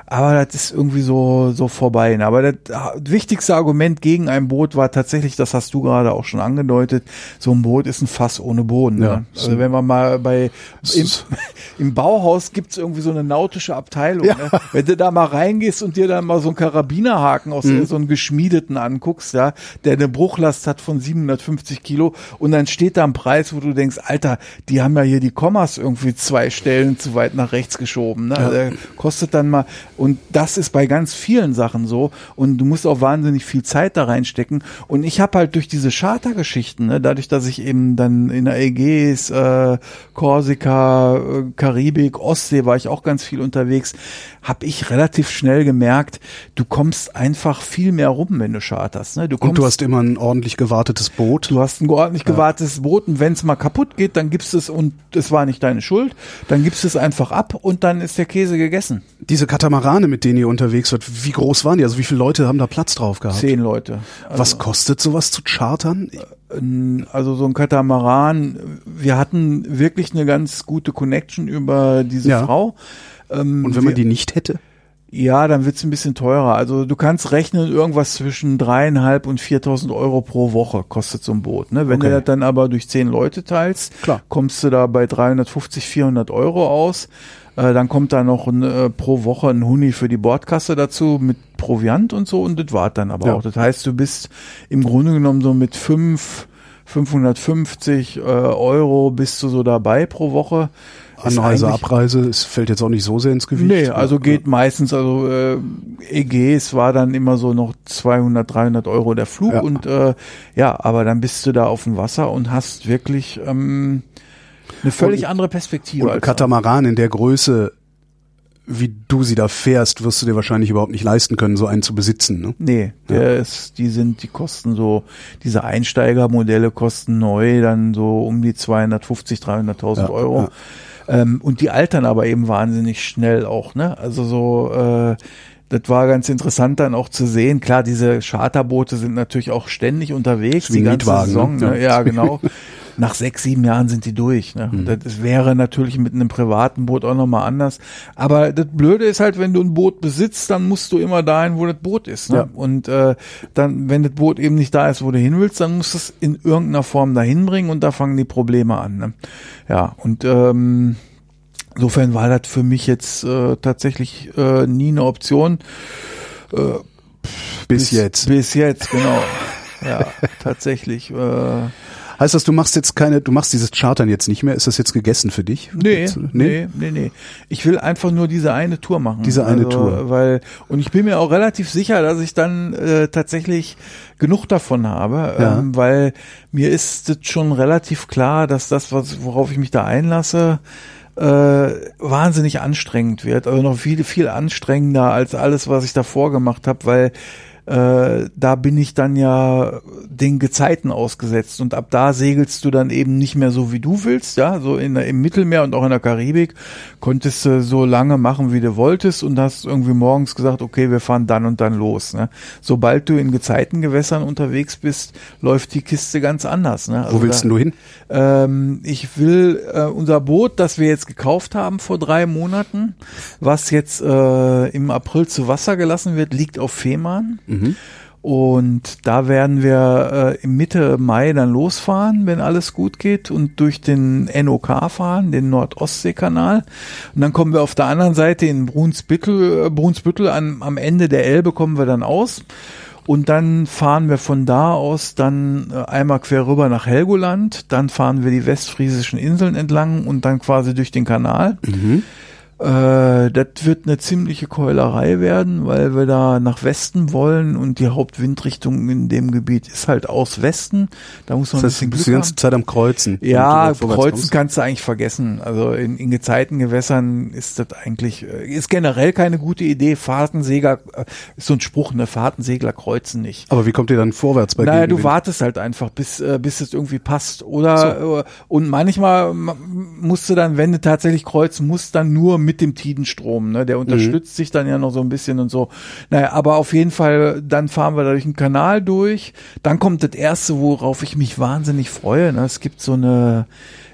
Aber das ist irgendwie so so vorbei. Ne? Aber das wichtigste Argument gegen ein Boot war tatsächlich, das hast du gerade auch schon angedeutet, so ein Boot ist ein Fass ohne Boden. Ja. Ne? Also wenn man mal bei im, im Bauhaus gibt's irgendwie so eine nautische Abteilung. Ja. Ne? Wenn du da mal reingehst und dir dann mal so einen Karabinerhaken aus so einem geschmiedeten anguckst, ja, der eine Bruchlast Last hat von 750 Kilo und dann steht da ein Preis, wo du denkst, Alter, die haben ja hier die Kommas irgendwie zwei Stellen zu weit nach rechts geschoben. Ne? Ja. Der kostet dann mal, und das ist bei ganz vielen Sachen so und du musst auch wahnsinnig viel Zeit da reinstecken und ich habe halt durch diese Chartergeschichten, ne, dadurch, dass ich eben dann in der Ägäis, äh, Korsika, äh, Karibik, Ostsee war ich auch ganz viel unterwegs, habe ich relativ schnell gemerkt, du kommst einfach viel mehr rum, wenn du charterst. Ne? Du kommst, Und du hast immer ein ordentlich gewartetes Boot. Du hast ein ordentlich gewartetes Boot und wenn es mal kaputt geht, dann gibst es und es war nicht deine Schuld, dann gibst es einfach ab und dann ist der Käse gegessen. Diese Katamarane, mit denen ihr unterwegs wart, wie groß waren die? Also wie viele Leute haben da Platz drauf gehabt? Zehn Leute. Was kostet sowas zu chartern? Also so ein Katamaran, wir hatten wirklich eine ganz gute Connection über diese Ja. Frau. Ähm, Und wenn man wir- die nicht hätte? Ja, dann wird's ein bisschen teurer. Also du kannst rechnen, irgendwas zwischen dreieinhalb und 4.000 Euro pro Woche kostet so ein Boot. Ne? Wenn Okay. du das dann aber durch zehn Leute teilst, Klar. kommst du da bei 350, 400 Euro aus. Äh, dann kommt da noch ein, äh, pro Woche ein Huni für die Bordkasse dazu mit Proviant und so und das war dann aber Ja. auch. Das heißt, du bist im Grunde genommen so mit fünf 550 äh, Euro bist du so dabei pro Woche. Anreise, Abreise, es fällt jetzt auch nicht so sehr ins Gewicht. Nee, also geht meistens, also äh, EGs war dann immer so noch 200, 300 Euro der Flug Ja. und äh, ja, aber dann bist du da auf dem Wasser und hast wirklich ähm, eine völlig Und- andere Perspektive. Und als- Katamaran in der Größe, wie du sie da fährst, wirst du dir wahrscheinlich überhaupt nicht leisten können, so einen zu besitzen. Ne? Nee, der ist, die sind, die kosten so, diese Einsteigermodelle kosten neu dann so um die 250, 300.000 Ja, Euro. ja. Ähm, und die altern aber eben wahnsinnig schnell auch, ne? Also so, äh, das war ganz interessant dann auch zu sehen. Klar, diese Charterboote sind natürlich auch ständig unterwegs, die ganze Mietwagen, Saison. ne? Ne? Ja, genau. Nach sechs, sieben Jahren sind die durch. Ne? Mhm. Das wäre natürlich mit einem privaten Boot auch nochmal anders. Aber das Blöde ist halt, wenn du ein Boot besitzt, dann musst du immer dahin, wo das Boot ist. Ne? Ja. Und äh, dann, wenn das Boot eben nicht da ist, wo du hin willst, dann musst du es in irgendeiner Form dahin bringen und da fangen die Probleme an. Ne? Ja, und ähm, insofern war das für mich jetzt äh, tatsächlich äh, nie eine Option. Bis, jetzt. Bis jetzt, genau. Ja, tatsächlich. Äh, Heißt das, du machst jetzt keine, du machst dieses Chartern jetzt nicht mehr? Ist das jetzt gegessen für dich? Nee, Jetzt, nee, nee, nee. Ich will einfach nur diese eine Tour machen. Diese eine also, Tour. Weil, und ich bin mir auch relativ sicher, dass ich dann äh, tatsächlich genug davon habe, Ja. ähm, weil mir ist es schon relativ klar, dass das, was, worauf ich mich da einlasse, äh, wahnsinnig anstrengend wird. Also noch viel, viel anstrengender als alles, was ich davor gemacht habe, weil äh, da bin ich dann ja den Gezeiten ausgesetzt und ab da segelst du dann eben nicht mehr so wie du willst, ja, so in, der- im Mittelmeer und auch in der Karibik konntest du so lange machen, wie du wolltest und hast irgendwie morgens gesagt, okay, wir fahren dann und dann los. Ne? Sobald du in Gezeitengewässern unterwegs bist, läuft die Kiste ganz anders. Ne? Wo willst da, denn du hin? ähm, ich will äh, unser Boot, das wir jetzt gekauft haben vor drei Monaten, was jetzt äh, im April zu Wasser gelassen wird, liegt auf Fehmarn. Und da werden wir äh, Mitte Mai dann losfahren, wenn alles gut geht und durch den NOK fahren, den Nordostseekanal. Und dann kommen wir auf der anderen Seite in Brunsbüttel, äh, Brunsbüttel an, am Ende der Elbe kommen wir dann aus. Und dann fahren wir von da aus dann äh, einmal quer rüber nach Helgoland, dann fahren wir die westfriesischen Inseln entlang und dann quasi durch den Kanal. Äh, das wird eine ziemliche Keulerei werden, weil wir da nach Westen wollen und die Hauptwindrichtung in dem Gebiet ist halt aus Westen. Da muss man Das heißt, ein du bisschen bist die Glück ganze haben. Zeit am Kreuzen. Ja, du Kreuzen kommst. kannst du eigentlich vergessen. Also in, in Gezeitengewässern ist das eigentlich, äh, ist generell keine gute Idee. Fahrtensegler, äh, ist so ein Spruch, ne? Fahrtensegler kreuzen nicht. Aber wie kommt ihr dann vorwärts bei Naja, du Gegenwind? wartest halt einfach, bis, äh, bis es irgendwie passt. Oder äh, und manchmal ma- musst du dann, wenn du tatsächlich kreuzen musst, dann nur mit dem Tidenstrom. Ne? Der unterstützt sich dann ja noch so ein bisschen und so. Naja, aber auf jeden Fall, dann fahren wir durch den Kanal durch. Dann kommt das erste, worauf ich mich wahnsinnig freue. Ne? Es gibt so eine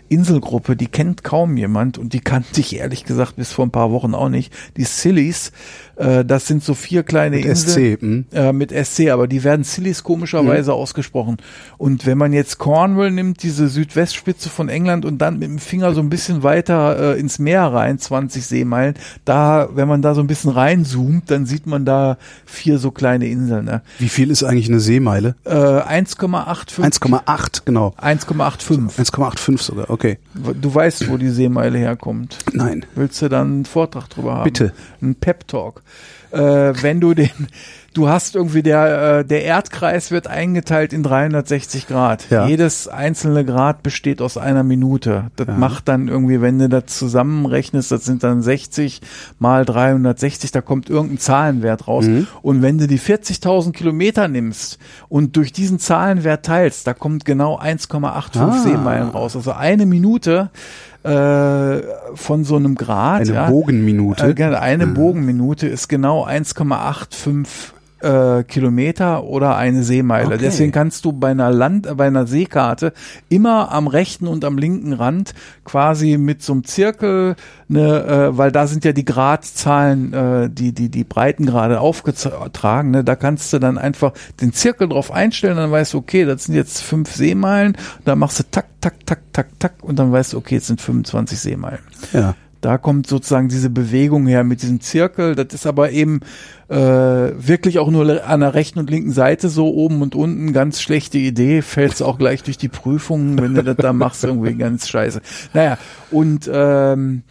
Inselgruppe, die kennt kaum jemand und die kannte ich ehrlich gesagt bis vor ein paar Wochen auch nicht. Die Sillies, äh, das sind so vier kleine Mit Inseln. SC, hm. Äh, mit SC, aber die werden Sillies komischerweise ausgesprochen. Und wenn man jetzt Cornwall nimmt, diese Südwestspitze von England und dann mit dem Finger so ein bisschen weiter äh, ins Meer rein, 20 Seemeilen, da, wenn man da so ein bisschen reinzoomt, dann sieht man da vier so kleine Inseln. Ne? Wie viel ist eigentlich eine Seemeile? Äh, 1,85. 1,8, genau. 1,85. 1,85 sogar, okay. Du weißt, wo die Seemeile herkommt. Nein. Willst du dann einen Vortrag drüber haben? Bitte. Ein Pep Talk. Äh, wenn du den, du hast irgendwie der, äh, der Erdkreis wird eingeteilt in 360 Grad. Ja. Jedes einzelne Grad besteht aus einer Minute. Das macht dann irgendwie, wenn du das zusammenrechnest, das sind dann 60 mal 360, da kommt irgendein Zahlenwert raus. Mhm. Und wenn du die 40.000 Kilometer nimmst und durch diesen Zahlenwert teilst, da kommt genau 1,85 Ah. Seemeilen raus. Also eine Minute äh, von so einem Grad. Eine ja, Bogenminute. äh, eine Bogenminute ist genau 1,85 äh, Kilometer oder eine Seemeile. Okay. Deswegen kannst du bei einer Land, äh, bei einer Seekarte immer am rechten und am linken Rand quasi mit so einem Zirkel, ne, äh, weil da sind ja die Gradzahlen, äh, die die die Breitengrade aufgetragen. Ne, da kannst du dann einfach den Zirkel drauf einstellen, dann weißt du, okay, das sind jetzt fünf Seemeilen. Da machst du tak tak tak tak tak und dann weißt du, okay, jetzt sind 25 Seemeilen. Ja. Da kommt sozusagen diese Bewegung her mit diesem Zirkel. Das ist aber eben äh, wirklich auch nur an der rechten und linken Seite so oben und unten. Ganz schlechte Idee. Fällt's auch gleich durch die Prüfungen, wenn du das da machst, irgendwie ganz scheiße. Naja, und ähm,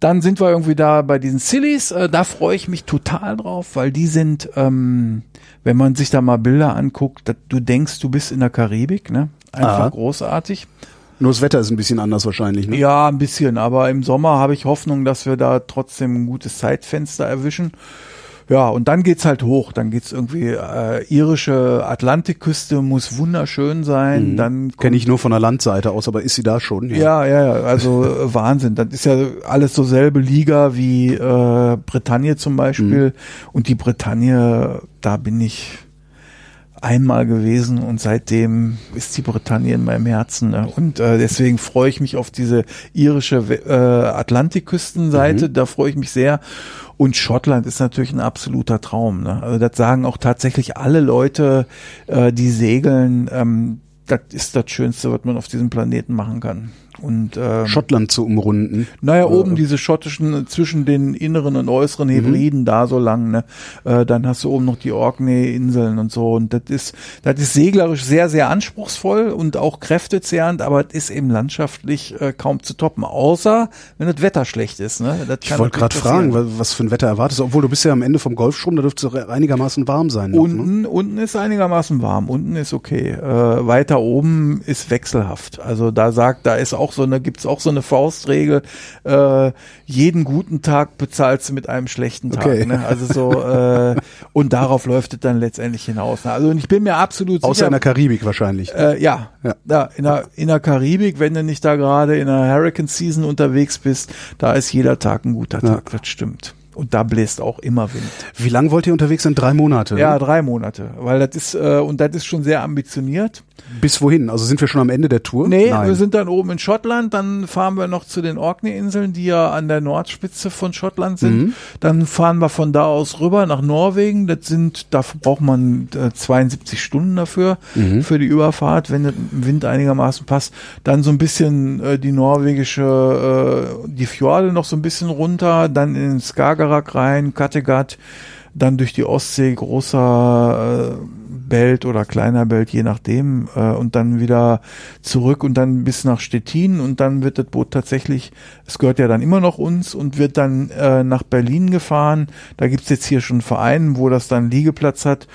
dann sind wir irgendwie da bei diesen Sillies. Äh, da freue ich mich total drauf, weil die sind, ähm, wenn man sich da mal Bilder anguckt, dass du denkst, du bist in der Karibik, ne? Einfach Aha. großartig. Nur das Wetter ist ein bisschen anders wahrscheinlich, ne? Ja, ein bisschen, aber im Sommer habe ich Hoffnung, dass wir da trotzdem ein gutes Zeitfenster erwischen. Ja, und dann geht's halt hoch. Dann geht's irgendwie äh, irische Atlantikküste muss wunderschön sein. Dann Mhm. Kenne ich nur von der Landseite aus, aber ist sie da schon? ja, ja, ja, also äh, Wahnsinn. Das ist ja alles so selbe Liga wie äh, Bretagne zum Beispiel. Mhm. Und die Bretagne, da bin ich einmal gewesen und seitdem ist die Bretagne in meinem Herzen. Ne? Und äh, deswegen freue ich mich auf diese irische äh, Atlantikküstenseite. Da freue ich mich sehr. Und Schottland ist natürlich ein absoluter Traum. Ne? Also das sagen auch tatsächlich alle Leute, äh, die segeln. Ähm, das ist das Schönste, was man auf diesem Planeten machen kann. Und ähm, Schottland zu umrunden. naja, oben diese schottischen, äh, zwischen den inneren und äußeren Hebriden da so lang, ne? Äh, dann hast du oben noch die Orkney-Inseln und so. Und das ist, das ist seglerisch sehr, sehr anspruchsvoll und auch kräftezehrend, aber es ist eben landschaftlich äh, kaum zu toppen. Außer, wenn das Wetter schlecht ist, ne? Das Ich wollte gerade fragen, wa- was für ein Wetter erwartest du? Obwohl du bist ja am Ende vom Golfstrom, da dürfte es einigermaßen warm sein. Noch, ne? Unten, unten ist einigermaßen warm, unten ist okay. Äh, weiter oben ist wechselhaft. Also da sagt, da ist auch so eine, gibt's auch so eine Faustregel, äh, jeden guten Tag bezahlst du mit einem schlechten Tag. Okay. Ne? Also so, äh, und darauf läuft es dann letztendlich hinaus. Ne? Also und ich bin mir absolut Außer sicher. in der Karibik wahrscheinlich. Äh, ja, Ja. ja. in, der, in der Karibik, wenn du nicht da gerade in der Hurricane Season unterwegs bist, da ist jeder Tag ein guter Ja. Tag, das stimmt. Und da bläst auch immer Wind. Wie lang wollt ihr unterwegs sein? Drei Monate? Ja, ne? drei Monate, weil das ist äh, und das ist schon sehr ambitioniert. Bis wohin? Also sind wir schon am Ende der Tour? Nee, Nein. wir sind dann oben in Schottland, dann fahren wir noch zu den Orkney-Inseln, die ja an der Nordspitze von Schottland sind. Mhm. Dann fahren wir von da aus rüber nach Norwegen. Das sind, dafür braucht man äh, 72 Stunden dafür, Mhm. für die Überfahrt, wenn im Wind einigermaßen passt. Dann so ein bisschen äh, die norwegische, äh, die Fjorde noch so ein bisschen runter, dann in Skagerrak rein, Kattegat, dann durch die Ostsee, großer äh, Belt oder kleiner Belt, je nachdem, äh, und dann wieder zurück und dann bis nach Stettin und dann wird das Boot tatsächlich, es gehört ja dann immer noch uns und wird dann äh, nach Berlin gefahren. Da gibt's jetzt hier schon einen Verein, wo das dann Liegeplatz hat.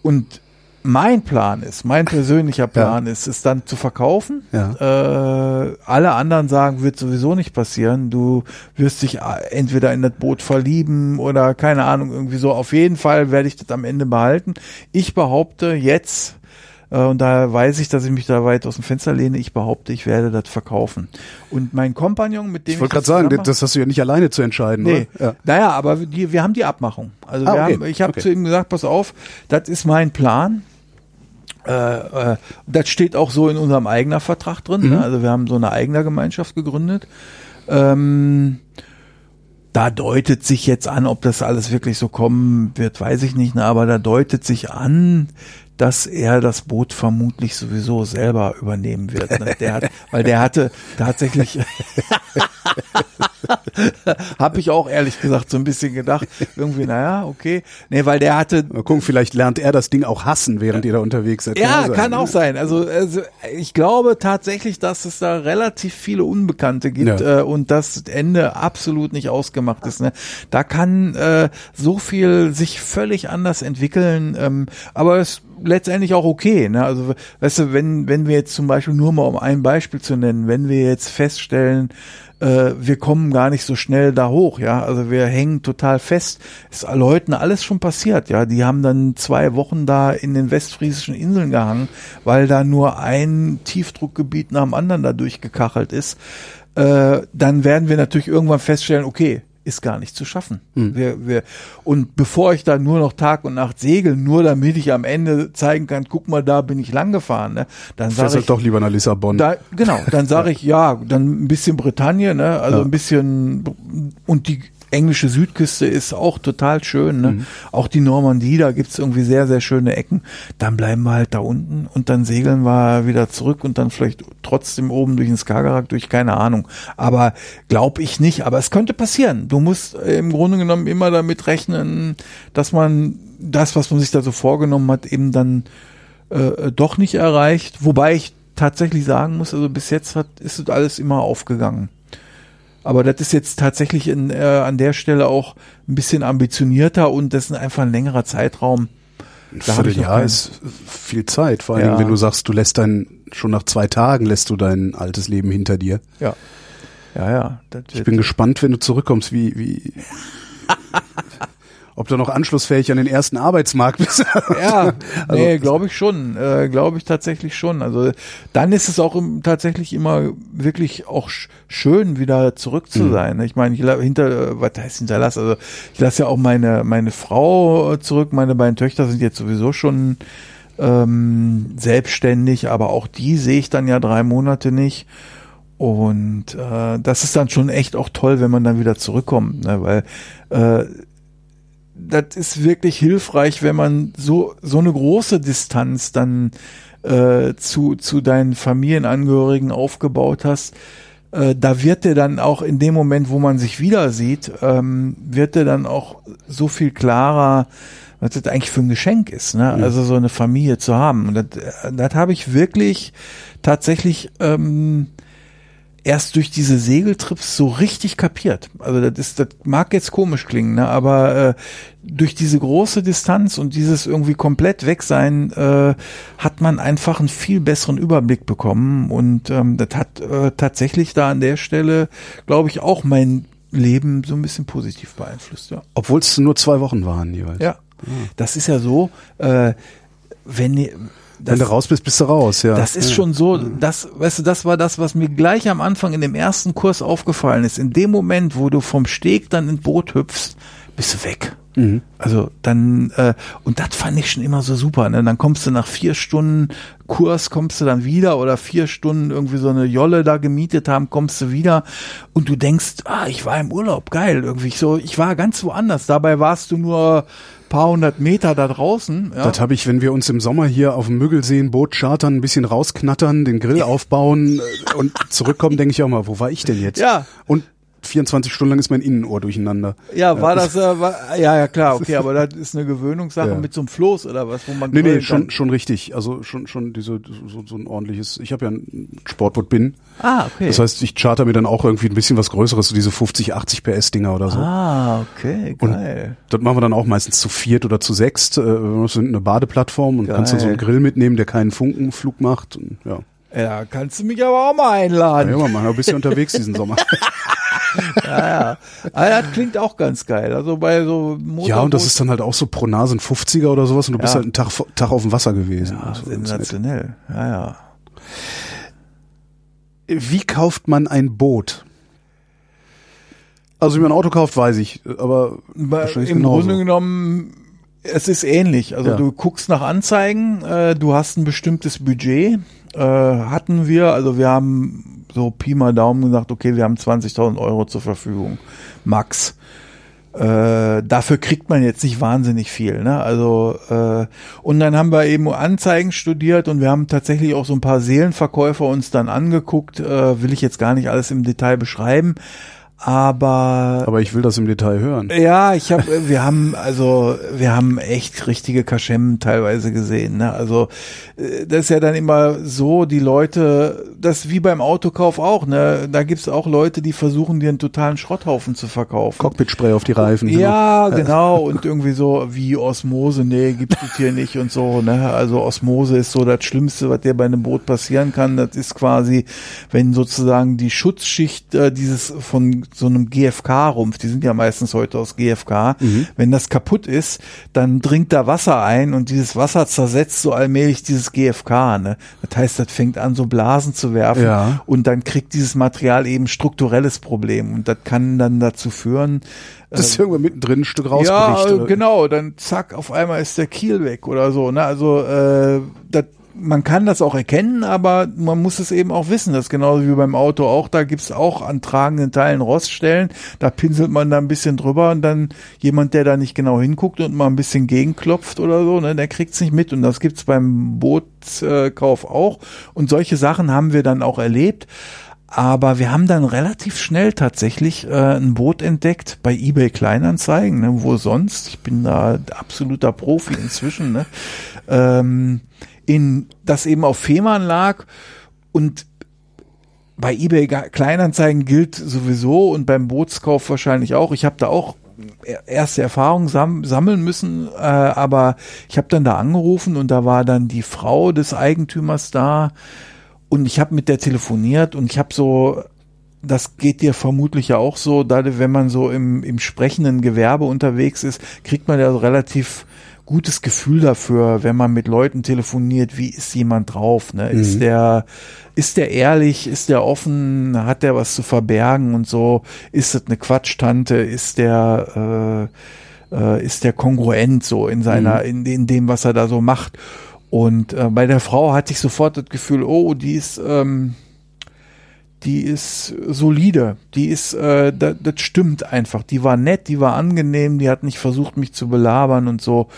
Und mein Plan ist, mein persönlicher Plan ist, es dann zu verkaufen. Ja. Äh, alle anderen sagen, wird sowieso nicht passieren. Du wirst dich äh, entweder in das Boot verlieben oder keine Ahnung, irgendwie so. Auf jeden Fall werde ich das am Ende behalten. Ich behaupte jetzt, äh, und da weiß ich, dass ich mich da weit aus dem Fenster lehne, ich behaupte, ich werde das verkaufen. Und mein Kompagnon, mit dem Ich wollte das gerade sagen, das hast du ja nicht alleine zu entscheiden, Nee, oder? Ja. naja, aber die, wir haben die Abmachung. Also Ah, wir okay. haben, ich habe Okay. zu ihm gesagt, pass auf, das ist mein Plan. Äh, äh, das steht auch so in unserem eigener Vertrag drin. Mhm. Ne? Also wir haben so eine eigene Gemeinschaft gegründet. Ähm, da deutet sich jetzt an, ob das alles wirklich so kommen wird, weiß ich nicht, ne? aber da deutet sich an, dass er das Boot vermutlich sowieso selber übernehmen wird. Ne? Der hat, weil der hatte tatsächlich, habe ich auch ehrlich gesagt so ein bisschen gedacht, irgendwie, naja, okay. Nee, weil der hatte Mal gucken, vielleicht lernt er das Ding auch hassen, während ihr da unterwegs seid. ja, sein, kann ne? auch sein. Also, also ich glaube tatsächlich, dass es da relativ viele Unbekannte gibt Ja. äh, und das Ende absolut nicht ausgemacht ist. Ne? Da kann äh, so viel sich völlig anders entwickeln, ähm, aber es letztendlich auch okay. Ne? Also, weißt du, wenn wenn wir jetzt zum Beispiel nur mal um ein Beispiel zu nennen, wenn wir jetzt feststellen, äh, wir kommen gar nicht so schnell da hoch, ja. Also wir hängen total fest. Ist Leuten alles schon passiert, ja. Die haben dann zwei Wochen da in den westfriesischen Inseln gehangen, weil da nur ein Tiefdruckgebiet nach dem anderen da durchgekachelt ist. Äh, dann werden wir natürlich irgendwann feststellen, okay, ist gar nicht zu schaffen. Wir, wir, und bevor ich da nur noch Tag und Nacht segel, nur damit ich am Ende zeigen kann, guck mal, da bin ich lang gefahren, ne, dann sage ich, doch lieber nach Lissabon. da, genau, dann sage ich ja, dann ein bisschen Bretagne, ne? Also ein bisschen und die englische Südküste ist auch total schön, ne? Auch die Normandie, da gibt's irgendwie sehr, sehr schöne Ecken. Dann bleiben wir halt da unten und dann segeln wir wieder zurück und dann vielleicht trotzdem oben durch den Skagerrak durch, keine Ahnung. Aber glaub ich nicht, aber es könnte passieren. Du musst äh, im Grunde genommen immer damit rechnen, dass man das, was man sich da so vorgenommen hat, eben dann äh, doch nicht erreicht. Wobei ich tatsächlich sagen muss, also bis jetzt hat, ist es alles immer aufgegangen. Aber das ist jetzt tatsächlich in, äh, an der Stelle auch ein bisschen ambitionierter und das ist einfach ein längerer Zeitraum. Da ich noch Vierteljahr ist viel Zeit. Vor allen Ja. Wenn du sagst, du lässt dein, schon nach zwei Tagen lässt du dein altes Leben hinter dir. Ja. Ja, ja. Ich bin gespannt, wenn du zurückkommst, wie, wie, ob du noch anschlussfähig an den ersten Arbeitsmarkt bist. Ja, Also- nee, glaube ich schon, äh, glaube ich tatsächlich schon. Also dann ist es auch im, tatsächlich immer wirklich auch sch schön, wieder zurück zu Mhm. sein. Ich meine, ich hinter, äh, was heißt hinterlass? Also ich lasse ja auch meine meine Frau zurück. Meine beiden Töchter sind jetzt sowieso schon ähm, selbstständig, aber auch die sehe ich dann ja drei Monate nicht. Und äh, das ist dann schon echt auch toll, wenn man dann wieder zurückkommt, ne? weil äh, das ist wirklich hilfreich, wenn man so so eine große Distanz dann äh, zu zu deinen Familienangehörigen aufgebaut hast. Äh, da wird dir dann auch in dem Moment, wo man sich wieder sieht, ähm, wird dir dann auch so viel klarer, was das eigentlich für ein Geschenk ist, ne? Also so eine Familie zu haben. Und das, äh, das habe ich wirklich tatsächlich ähm, erst durch diese Segeltrips so richtig kapiert. Also das ist, das mag jetzt komisch klingen, ne? aber äh, durch diese große Distanz und dieses irgendwie komplett weg sein, äh, hat man einfach einen viel besseren Überblick bekommen und ähm, das hat äh, tatsächlich da an der Stelle, glaube ich, auch mein Leben so ein bisschen positiv beeinflusst. Ja. Obwohl es nur zwei Wochen waren jeweils. Ja, das ist ja so, äh, wenn ihr Wenn du raus bist, bist du raus, ja. das ist ja. schon so, das, weißt du, das war das, was mir gleich am Anfang in dem ersten Kurs aufgefallen ist. In dem Moment, wo du vom Steg dann ins Boot hüpfst, bist du weg. Mhm. Also dann, äh, und das fand ich schon immer so super. Ne? Dann kommst du nach vier Stunden Kurs, kommst du dann wieder oder vier Stunden irgendwie so eine Jolle da gemietet haben, kommst du wieder und du denkst, ah, ich war im Urlaub, geil, irgendwie so, ich war ganz woanders. Dabei warst du nur paar hundert Meter da draußen. Ja? Das habe ich, wenn wir uns im Sommer hier auf dem Müggelsee ein Boot chartern, ein bisschen rausknattern, den Grill aufbauen äh, und zurückkommen, denke ich auch mal, wo war ich denn jetzt? Ja. Und 24 Stunden lang ist mein Innenohr durcheinander. Ja, war das, äh, war, ja, ja, klar, okay, aber das ist eine Gewöhnungssache Ja. mit so einem Floß oder was, wo man Nee, nee, schon, kann. schon richtig. Also schon, schon diese, so, so ein ordentliches, ich habe ja ein Sportboot bin. Ah, okay. Das heißt, ich charter mir dann auch irgendwie ein bisschen was Größeres, so diese 50, 80 PS Dinger oder so. ah, okay, Und geil. das machen wir dann auch meistens zu viert oder zu sechst. Äh, wir sind eine Badeplattform und Geil. kannst dann so einen Grill mitnehmen, der keinen Funkenflug macht. Und, ja. Ja, kannst du mich aber auch mal einladen. Ja, wir machen ein bisschen unterwegs diesen Sommer. Ja, ja. Ah, das klingt auch ganz geil. Also bei so Motorboot. Ja, und das ist dann halt auch so pro Nase ein 50er oder sowas und du bist Ja. halt einen Tag, Tag auf dem Wasser gewesen. ja, Also sensationell. Ja, ja. Wie kauft man ein Boot? Also wie man ein Auto kauft, weiß ich, aber Bei, Im genauso. Grunde genommen Es ist ähnlich. Also Ja. du guckst nach Anzeigen, äh, du hast ein bestimmtes Budget. Äh, hatten wir, also wir haben so Pi mal Daumen gesagt, okay, wir haben 20.000 Euro zur Verfügung. Max. Äh, dafür kriegt man jetzt nicht wahnsinnig viel. Ne? Also äh, und dann haben wir eben Anzeigen studiert und wir haben tatsächlich auch so ein paar Seelenverkäufer uns dann angeguckt. Äh, will ich jetzt gar nicht alles im Detail beschreiben, aber Aber ich will das im Detail hören. ja, ich habe, wir haben also, wir haben echt richtige Kaschemmen teilweise gesehen. Ne? Also äh, das ist ja dann immer so, die Leute, das wie beim Autokauf auch. Ne, da gibt's auch Leute, die versuchen, dir einen totalen Schrotthaufen zu verkaufen. Cockpit-Spray auf die Reifen. Ja, genau. Und irgendwie so wie Osmose, nee, gibt es hier nicht und so. Ne? Also Osmose ist so das Schlimmste, was dir bei einem Boot passieren kann. Das ist quasi, wenn sozusagen die Schutzschicht äh, dieses von so einem GFK-Rumpf, die sind ja meistens heute aus GFK, wenn das kaputt ist, dann dringt da Wasser ein und dieses Wasser zersetzt so allmählich dieses GFK. Ne? Das heißt, das fängt an, so Blasen zu werfen Ja. und dann kriegt dieses Material eben strukturelles Problem und das kann dann dazu führen, Das ist irgendwann mittendrin ein Stück rausbricht. ja, genau, dann zack, auf einmal ist der Kiel weg oder so. Ne? Also äh, das, man kann das auch erkennen, aber man muss es eben auch wissen. Das ist genauso wie beim Auto auch. Da gibt's auch an tragenden Teilen Roststellen. Da pinselt man da ein bisschen drüber und dann jemand, der da nicht genau hinguckt und mal ein bisschen gegenklopft oder so, ne, der kriegt's nicht mit. Und das gibt's beim Bootkauf auch. Und solche Sachen haben wir dann auch erlebt. Aber wir haben dann relativ schnell tatsächlich äh, ein Boot entdeckt bei eBay Kleinanzeigen, ne, wo sonst, ich bin da absoluter Profi inzwischen, ne, ähm, in das eben auf Fehmarn lag und bei eBay Kleinanzeigen gilt sowieso und beim Bootskauf wahrscheinlich auch. Ich habe da auch er- erste Erfahrungen sam sammeln müssen, äh, aber ich habe dann da angerufen und da war dann die Frau des Eigentümers da und ich habe mit der telefoniert und ich habe so das geht dir vermutlich ja auch so, da wenn man so im, im sprechenden Gewerbe unterwegs ist, kriegt man ja so relativ gutes Gefühl dafür, wenn man mit Leuten telefoniert, wie ist jemand drauf, ne? Ist der, ist der ehrlich, ist der offen, hat der was zu verbergen und so, ist das eine Quatschtante, ist der, äh, äh, ist der kongruent so in seiner, in, in dem, was er da so macht. Und äh, bei der Frau hatte ich sofort das Gefühl, oh, die ist, ähm, die ist solide, die ist, äh, das, das stimmt einfach. Die war nett, die war angenehm, die hat nicht versucht, mich zu belabern und so.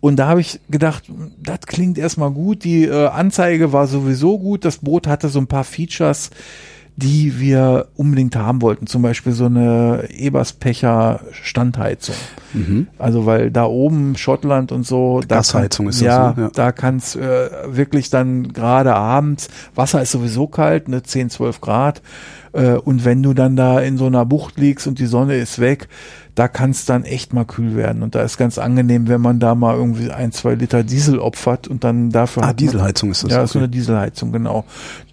Und da habe ich gedacht, das klingt erstmal gut. Die äh, Anzeige war sowieso gut. Das Boot hatte so ein paar Features, die wir unbedingt haben wollten. Zum Beispiel so eine Eberspecher Standheizung. Also weil da oben Schottland und so, da Gasheizung kann, ist das, ja, ne? Ja. da kann's äh, wirklich dann gerade abends, Wasser ist sowieso kalt, ne, 10, 12 Grad. Äh, und wenn du dann da in so einer Bucht liegst und die Sonne ist weg, da kann es dann echt mal kühl werden. Und da ist ganz angenehm, wenn man da mal irgendwie ein, zwei Liter Diesel opfert und dann dafür. Ah, Dieselheizung ist das, Ja, ist so okay. eine Dieselheizung, genau.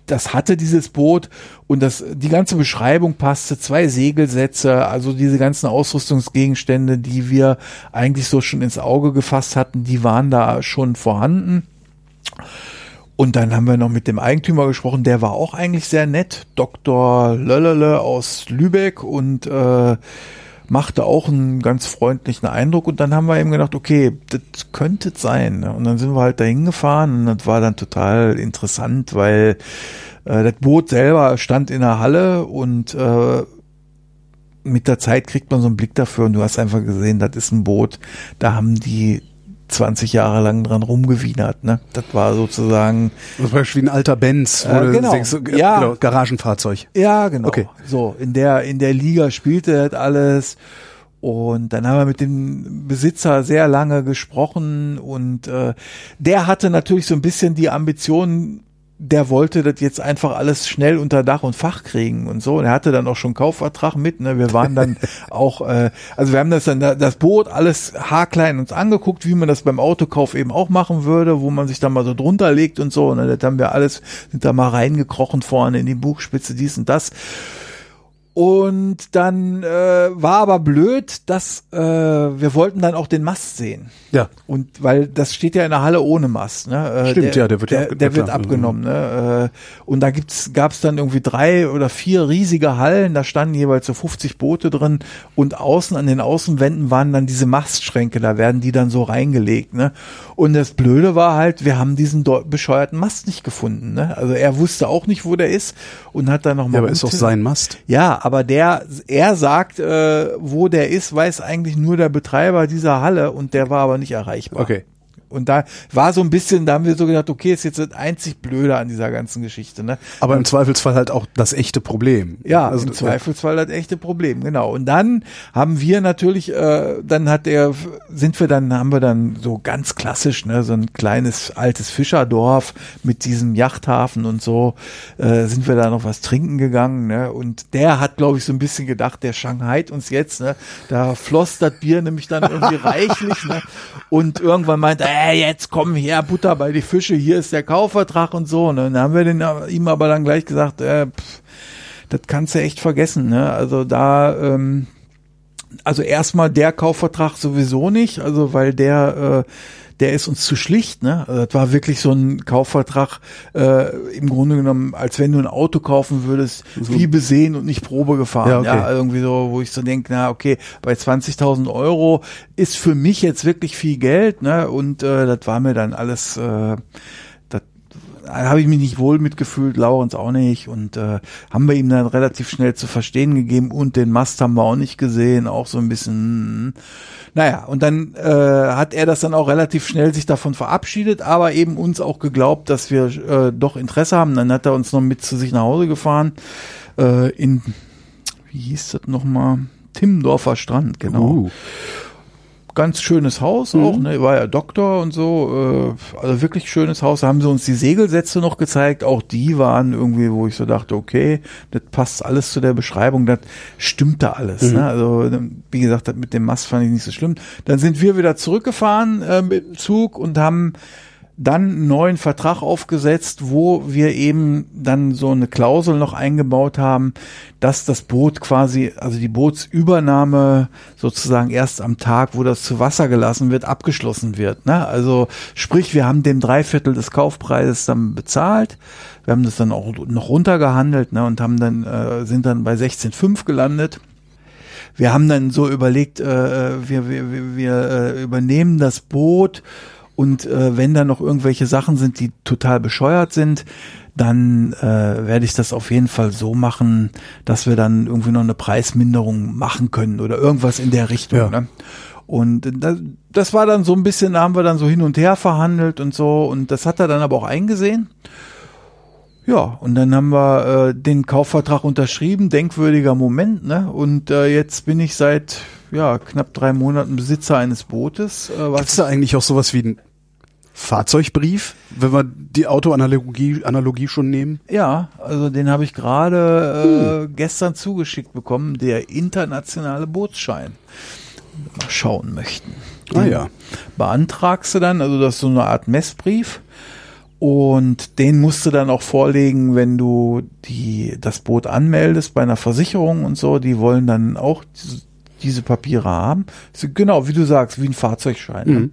Das hatte dieses Boot und das, die ganze Beschreibung passte, zwei Segelsätze, also diese ganzen Ausrüstungsgegenstände, die wir eigentlich so schon ins Auge gefasst hatten, die waren da schon vorhanden. Und dann haben wir noch mit dem Eigentümer gesprochen, der war auch eigentlich sehr nett, Dr. Löllele aus Lübeck und äh, machte auch einen ganz freundlichen Eindruck. Und dann haben wir eben gedacht, okay, das könnte sein. Und dann sind wir halt dahin gefahren und das war dann total interessant, weil äh, das Boot selber stand in der Halle und äh, mit der Zeit kriegt man so einen Blick dafür und du hast einfach gesehen, das ist ein Boot, da haben die 20 Jahre lang dran rumgewienert, ne? Das war sozusagen, Das war wie ein alter Benz, wo Äh, du genau. denkst, Ja. genau, Garagenfahrzeug. ja, genau. Okay. So, in der, in der Liga spielte das alles. Und dann haben wir mit dem Besitzer sehr lange gesprochen und äh, der hatte natürlich so ein bisschen die Ambition, der wollte das jetzt einfach alles schnell unter Dach und Fach kriegen und so. Und er hatte dann auch schon Kaufvertrag mit. Ne? Wir waren dann auch, äh, also wir haben das dann das Boot alles haarklein uns angeguckt, wie man das beim Autokauf eben auch machen würde, wo man sich dann mal so drunter legt und so. Und dann haben wir alles, sind da mal reingekrochen vorne in die Buchspitze, dies und das. Und dann äh, war aber blöd, dass äh, wir wollten dann auch den Mast sehen. Ja. Und weil das steht ja in der Halle ohne Mast. Ne? Äh, Stimmt, der, ja, der wird ja der, abge- der wird klar. abgenommen. Ne? Äh, und da gibt's gab's dann irgendwie drei oder vier riesige Hallen. Da standen jeweils so 50 Boote drin und außen an den Außenwänden waren dann diese Mastschränke. Da werden die dann so reingelegt. Ne? Und das Blöde war halt, wir haben diesen bescheuerten Mast nicht gefunden. Ne? Also er wusste auch nicht, wo der ist und hat dann noch mal Ja, aber ist doch sein Mast. ja, aber der, er sagt, äh, wo der ist, weiß eigentlich nur der Betreiber dieser Halle und der war aber nicht erreichbar. Okay. Und da war so ein bisschen, da haben wir so gedacht, okay, ist jetzt das einzig Blöde an dieser ganzen Geschichte, ne? Aber im Zweifelsfall halt auch das echte Problem. Ja, also, im Zweifelsfall das echte Problem, genau. Und dann haben wir natürlich, äh, dann hat er, sind wir dann, haben wir dann so ganz klassisch, ne, so ein kleines altes Fischerdorf mit diesem Yachthafen und so, äh, sind wir da noch was trinken gegangen, ne? Und der hat, glaube ich, so ein bisschen gedacht, der Shanghai uns jetzt, ne? Da floss das Bier nämlich dann irgendwie reichlich, ne? Und irgendwann meint, äh, jetzt komm her, Butter bei die Fische, hier ist der Kaufvertrag und so. Ne? Dann haben wir den, ihm aber dann gleich gesagt, äh, pff, das kannst du echt vergessen, ne? Also da, ähm, also erstmal der Kaufvertrag sowieso nicht, also weil der, äh, der ist uns zu schlicht, ne? Also das war wirklich so ein Kaufvertrag, äh, im Grunde genommen, als wenn du ein Auto kaufen würdest, wie besehen und nicht Probe gefahren. Ja, Ja, okay. irgendwie so, wo ich so denke, na okay, bei 20.000 Euro ist für mich jetzt wirklich viel Geld, ne? Und äh, das war mir dann alles, äh, habe ich mich nicht wohl mitgefühlt, Laurens auch nicht und äh, haben wir ihm dann relativ schnell zu verstehen gegeben und den Mast haben wir auch nicht gesehen, auch so ein bisschen, hm. naja, und dann äh, hat er das dann auch relativ schnell sich davon verabschiedet, aber eben uns auch geglaubt, dass wir äh, doch Interesse haben. Dann hat er uns noch mit zu sich nach Hause gefahren äh, in, wie hieß das nochmal? Timmendorfer Strand, genau Uh, ganz schönes Haus Mhm. auch, ne, war ja Doktor und so, äh, also wirklich schönes Haus. Da haben sie uns die Segelsätze noch gezeigt, auch die waren irgendwie, wo ich so dachte, okay, das passt alles zu der Beschreibung, das stimmte alles. Mhm. Ne? Also wie gesagt, das mit dem Mast fand ich nicht so schlimm. Dann sind wir wieder zurückgefahren äh, mit dem Zug und haben dann einen neuen Vertrag aufgesetzt, wo wir eben dann so eine Klausel noch eingebaut haben, dass das Boot quasi, also die Bootsübernahme sozusagen erst am Tag, wo das zu Wasser gelassen wird, abgeschlossen wird. Ne? Also sprich, wir haben dem Dreiviertel des Kaufpreises dann bezahlt. Wir haben das dann auch noch runtergehandelt ne, und haben dann äh, sind dann bei 16,5 gelandet wir haben dann so überlegt, äh, wir, wir, wir, wir äh, übernehmen das Boot und äh, wenn da noch irgendwelche Sachen sind, die total bescheuert sind, dann äh, werde ich das auf jeden Fall so machen, dass wir dann irgendwie noch eine Preisminderung machen können oder irgendwas in der Richtung. Ja. Ne? Und das, das war dann so ein bisschen, da haben wir dann so hin und her verhandelt und so und das hat er dann aber auch eingesehen. Ja, und dann haben wir äh, den Kaufvertrag unterschrieben, denkwürdiger Moment, ne? Und äh, jetzt bin ich seit ja knapp drei Monaten Besitzer eines Bootes. Äh, was da eigentlich auch sowas wie einen Fahrzeugbrief, wenn wir die Autoanalogie Analogie schon nehmen? ja, also den habe ich gerade äh, gestern zugeschickt bekommen, der internationale Bootsschein. Mal schauen möchten. Ah Den ja. beantragst du dann, also das ist so eine Art Messbrief. Und den musst du dann auch vorlegen, wenn du die, das Boot anmeldest bei einer Versicherung und so. Die wollen dann auch diese, Papiere haben. Genau, wie du sagst, wie ein Fahrzeugschein. ne? Mhm.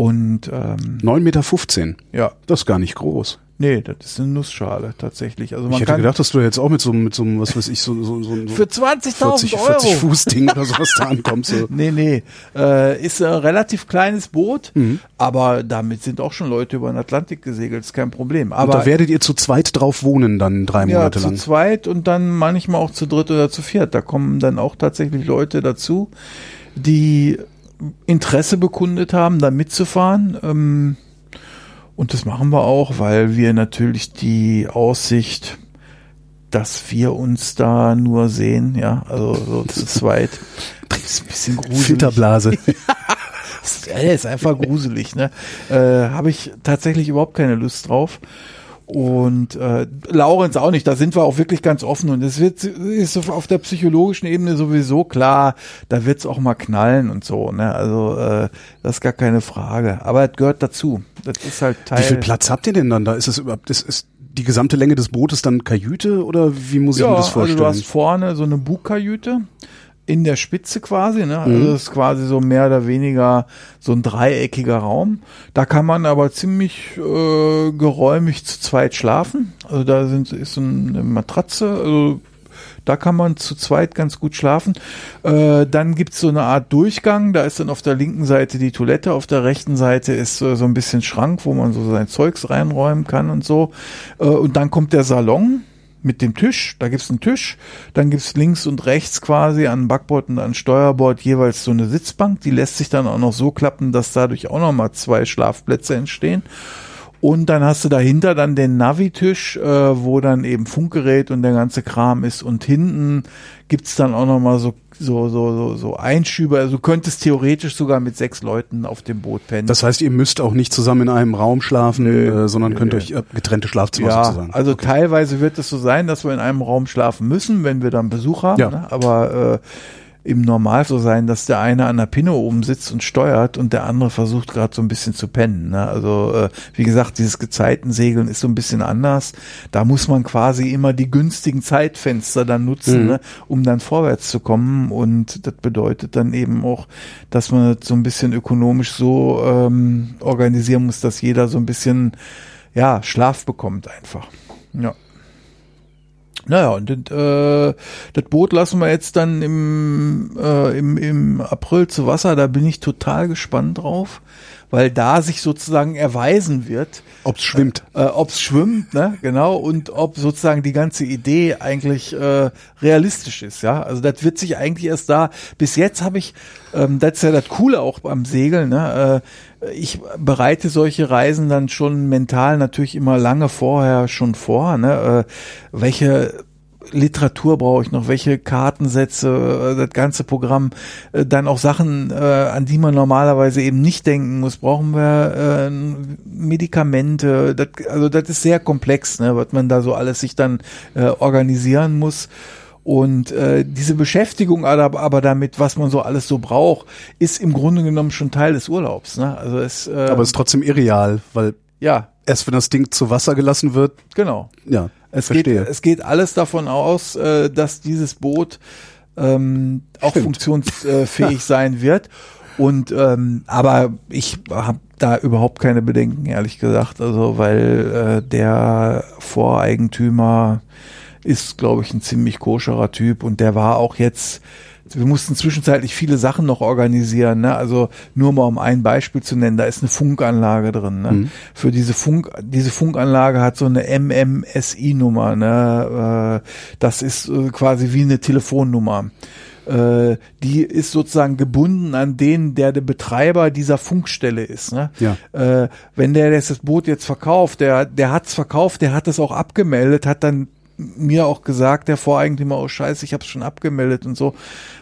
Und ähm, 9,15 Meter. ja, Das ist gar nicht groß. nee, das ist eine Nussschale tatsächlich. Also man Ich hätte gedacht, dass du jetzt auch mit so, einem- mit so, einem, was weiß ich, so, so, so, so für 20.000 40, Euro. 40 Fuß Ding oder sowas da ankommst. So. Nee, nee. Äh, ist ein relativ kleines Boot, Mhm. aber damit sind auch schon Leute über den Atlantik gesegelt, ist kein Problem. Und Aber da werdet ihr zu zweit drauf wohnen dann drei ja, Monate zu lang. zweit und dann manchmal auch zu dritt oder zu viert. Da kommen dann auch tatsächlich Leute dazu, die Interesse bekundet haben, da mitzufahren. Ähm, und das machen wir auch, weil wir natürlich die Aussicht, dass wir uns da nur sehen, ja, also so zu zweit, ist ein bisschen gruselig. Filterblase. Ja, ist einfach gruselig, ne? Äh, Habe ich tatsächlich überhaupt keine Lust drauf. Und äh, Laurenz auch nicht, da sind wir auch wirklich ganz offen und es wird ist auf der psychologischen Ebene sowieso klar, da wird's auch mal knallen und so, ne? Also äh, das ist gar keine Frage. Aber es gehört dazu. Das ist halt Teil. Wie viel Platz habt ihr denn dann da? Ist es überhaupt, ist, ist die gesamte Länge des Bootes dann Kajüte oder wie muss ich ja, mir das vorstellen? Also du hast vorne so eine Bugkajüte in der Spitze quasi, ne? Also Mhm. das ist quasi so mehr oder weniger so ein dreieckiger Raum. Da kann man aber ziemlich äh, geräumig zu zweit schlafen. Also da sind, ist so eine Matratze, also da kann man zu zweit ganz gut schlafen. Äh, dann gibt's so eine Art Durchgang. Da ist dann auf der linken Seite die Toilette, auf der rechten Seite ist äh, so ein bisschen Schrank, wo man so sein Zeugs reinräumen kann und so. Äh, und dann kommt der Salon mit dem Tisch. Da gibt's einen Tisch. Dann gibt's links und rechts quasi an Backbord und an Steuerbord jeweils so eine Sitzbank. Die lässt sich dann auch noch so klappen, dass dadurch auch noch mal zwei Schlafplätze entstehen. Und dann hast du dahinter dann den Navi-Tisch, äh, wo dann eben Funkgerät und der ganze Kram ist. Und hinten gibt's dann auch noch mal so, so, so, so, so Einschübe. Also du könntest theoretisch sogar mit sechs Leuten auf dem Boot pennen. Das heißt, ihr müsst auch nicht zusammen in einem Raum schlafen, Nö, äh, sondern nö. könnt euch äh, getrennte Schlafzimmer ja, sozusagen. also teilweise wird es so sein, dass wir in einem Raum schlafen müssen, wenn wir dann Besuch haben. Ja. Ne? Aber äh, im Normal so sein, dass der eine an der Pinne oben sitzt und steuert und der andere versucht gerade so ein bisschen zu pennen. Ne? Also äh, wie gesagt, dieses Gezeitensegeln ist so ein bisschen anders. Da muss man quasi immer die günstigen Zeitfenster dann nutzen, Mhm. ne? um dann vorwärts zu kommen. Und das bedeutet dann eben auch, dass man das so ein bisschen ökonomisch so ähm, organisieren muss, dass jeder so ein bisschen ja Schlaf bekommt einfach. Ja. Naja, und das, äh, das Boot lassen wir jetzt dann im, äh, im, im April zu Wasser. Da bin ich total gespannt drauf, weil da sich sozusagen erweisen wird, Ob's schwimmt. äh, ob es schwimmt, ne, genau, und ob sozusagen die ganze Idee eigentlich äh, realistisch ist, ja. Also das wird sich eigentlich erst da. Bis jetzt habe ich, ähm, das ist ja das Coole auch beim Segeln, ne. Äh, ich bereite solche Reisen dann schon mental natürlich immer lange vorher schon vor, ne. Äh, welche Literatur brauche ich noch, welche Kartensätze, äh, das ganze Programm, äh, dann auch Sachen, äh, an die man normalerweise eben nicht denken muss. Brauchen wir Medikamente? Das, also das ist sehr komplex, ne, was man da so alles sich dann organisieren muss. Und äh, diese Beschäftigung aber, aber damit, was man so alles so braucht, ist im Grunde genommen schon Teil des Urlaubs. Ne? Also es, äh, Aber es ist trotzdem irreal, weil ja, erst wenn das Ding zu Wasser gelassen wird, genau. ja, Es geht, es geht alles davon aus, äh, dass dieses Boot ähm, auch Stimmt. funktionsfähig sein wird. Und ähm, aber ich habe da überhaupt keine Bedenken, ehrlich gesagt. Also weil äh, der Voreigentümer ist, glaube ich, ein ziemlich koscherer Typ und der war auch jetzt. Wir mussten zwischenzeitlich viele Sachen noch organisieren. Ne? Also nur mal um ein Beispiel zu nennen, da ist eine Funkanlage drin. Ne? Für diese Funk, diese Funkanlage hat so eine MMSI-Nummer. Ne? Äh, das ist äh, quasi wie eine Telefonnummer. Äh, die ist sozusagen gebunden an den, der der Betreiber dieser Funkstelle ist. Ne? Ja. Äh, wenn der das Boot jetzt verkauft, der, der hat's verkauft, der hat es auch abgemeldet, hat dann mir auch gesagt, der Voreigentümer, oh scheiße, ich habe es schon abgemeldet und so.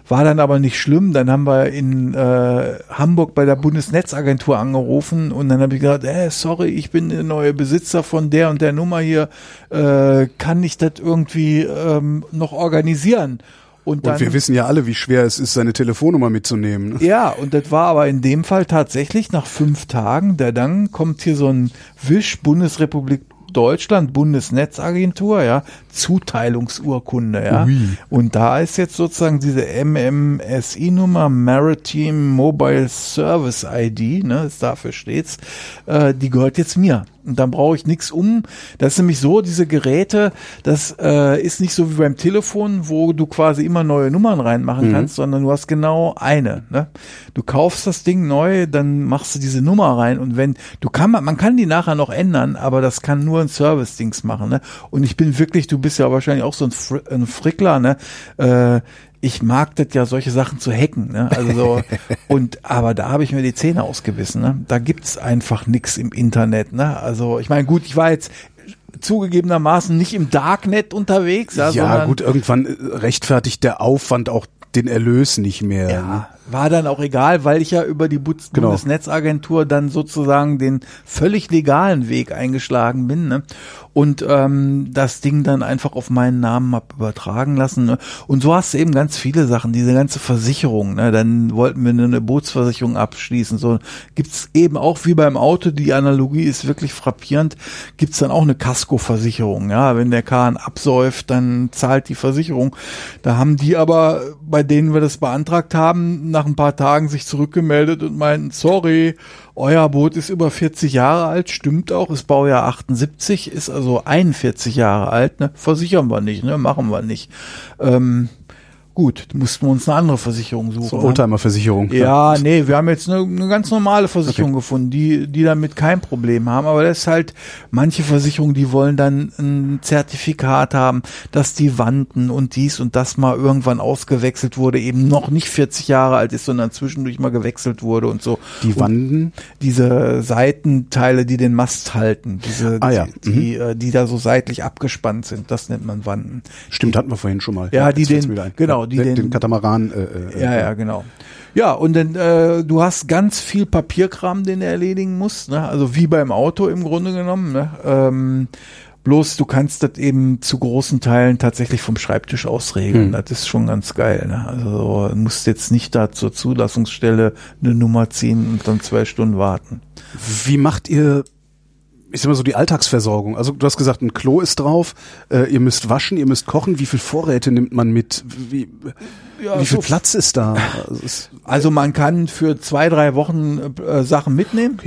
War dann aber nicht schlimm. Dann haben wir in äh, Hamburg bei der Bundesnetzagentur angerufen und dann habe ich gesagt, äh, sorry, ich bin der neue Besitzer von der und der Nummer hier. Äh, kann ich das irgendwie ähm, noch organisieren? Und dann Und wir wissen ja alle, wie schwer es ist, seine Telefonnummer mitzunehmen. ne? ja, und das war aber in dem Fall tatsächlich nach fünf Tagen. Der dann kommt hier so ein Wisch Bundesrepublik Deutschland Bundesnetzagentur, ja, Zuteilungsurkunde, ja. Ui. Und da ist jetzt sozusagen diese MMSI-Nummer Maritime Mobile Service ID, ne, ist dafür steht's, äh, die gehört jetzt mir. Und dann brauche ich nichts um. Das ist nämlich so, diese Geräte, das äh, ist nicht so wie beim Telefon, wo du quasi immer neue Nummern reinmachen kannst, sondern du hast genau eine. Ne? Du kaufst das Ding neu, dann machst du diese Nummer rein und wenn du kann man, man kann die nachher noch ändern, aber das kann nur ein Service-Dings machen. Ne? Und ich bin wirklich, du bist ja wahrscheinlich auch so ein, Fr ein Frickler, ne? Äh, ich mag das ja, solche Sachen zu hacken, ne? Also so, und aber da habe ich mir die Zähne ausgebissen, ne? Da gibt's einfach nix im Internet, ne? Also ich meine, gut, ich war jetzt zugegebenermaßen nicht im Darknet unterwegs, ja, Ja, gut, irgendwann äh, rechtfertigt der Aufwand auch den Erlös nicht mehr. Ja, war dann auch egal, weil ich ja über die Bund Genau. Bundesnetzagentur dann sozusagen den völlig legalen Weg eingeschlagen bin ne? und ähm, das Ding dann einfach auf meinen Namen hab übertragen lassen. Ne? Und so hast du eben ganz viele Sachen, diese ganze Versicherung. Ne? Dann wollten wir eine Bootsversicherung abschließen. So gibt's eben auch wie beim Auto, die Analogie ist wirklich frappierend, gibt's dann auch eine Kaskoversicherung. Ja, wenn der Kahn absäuft, dann zahlt die Versicherung. Da haben die aber, bei denen wir das beantragt haben, nach ein paar Tagen sich zurückgemeldet und meinten, sorry, euer Boot ist über 40 Jahre alt, stimmt auch, ist Baujahr 78, ist also 41 Jahre alt, ne? Versichern wir nicht, ne? Machen wir nicht. Ähm, gut, mussten wir uns eine andere Versicherung suchen. So ne? Oldtimer-Versicherung. Ja, nee, wir haben jetzt eine, eine ganz normale Versicherung gefunden, die, die damit kein Problem haben. Aber das ist halt, manche Versicherungen, die wollen dann ein Zertifikat haben, dass die Wanden und dies und das mal irgendwann ausgewechselt wurde, eben noch nicht 40 Jahre alt ist, sondern zwischendurch mal gewechselt wurde und so. Die und Wanden. diese Seitenteile, die den Mast halten, diese, Ah ja, die, die, äh, die da so seitlich abgespannt sind, das nennt man Wanden. Stimmt, hatten wir vorhin schon mal. Ja, die den- genau, Ja, die den, den- Katamaran. Äh, äh, Ja, ja, genau. Ja, und dann, äh, du hast ganz viel Papierkram, den du erledigen musst, ne? also wie beim Auto im Grunde genommen. Ne? Ähm, bloß du kannst das eben zu großen Teilen tatsächlich vom Schreibtisch aus regeln. Hm. Das ist schon ganz geil. Ne? Also du musst jetzt nicht da zur Zulassungsstelle eine Nummer ziehen und dann zwei Stunden warten. Wie macht ihr, ich sag mal so, die Alltagsversorgung? Also du hast gesagt, ein Klo ist drauf, äh, ihr müsst waschen, ihr müsst kochen. Wie viel Vorräte nimmt man mit? Wie, wie viel so- Platz ist da? Also es, Also man kann für zwei, drei Wochen äh, Sachen mitnehmen.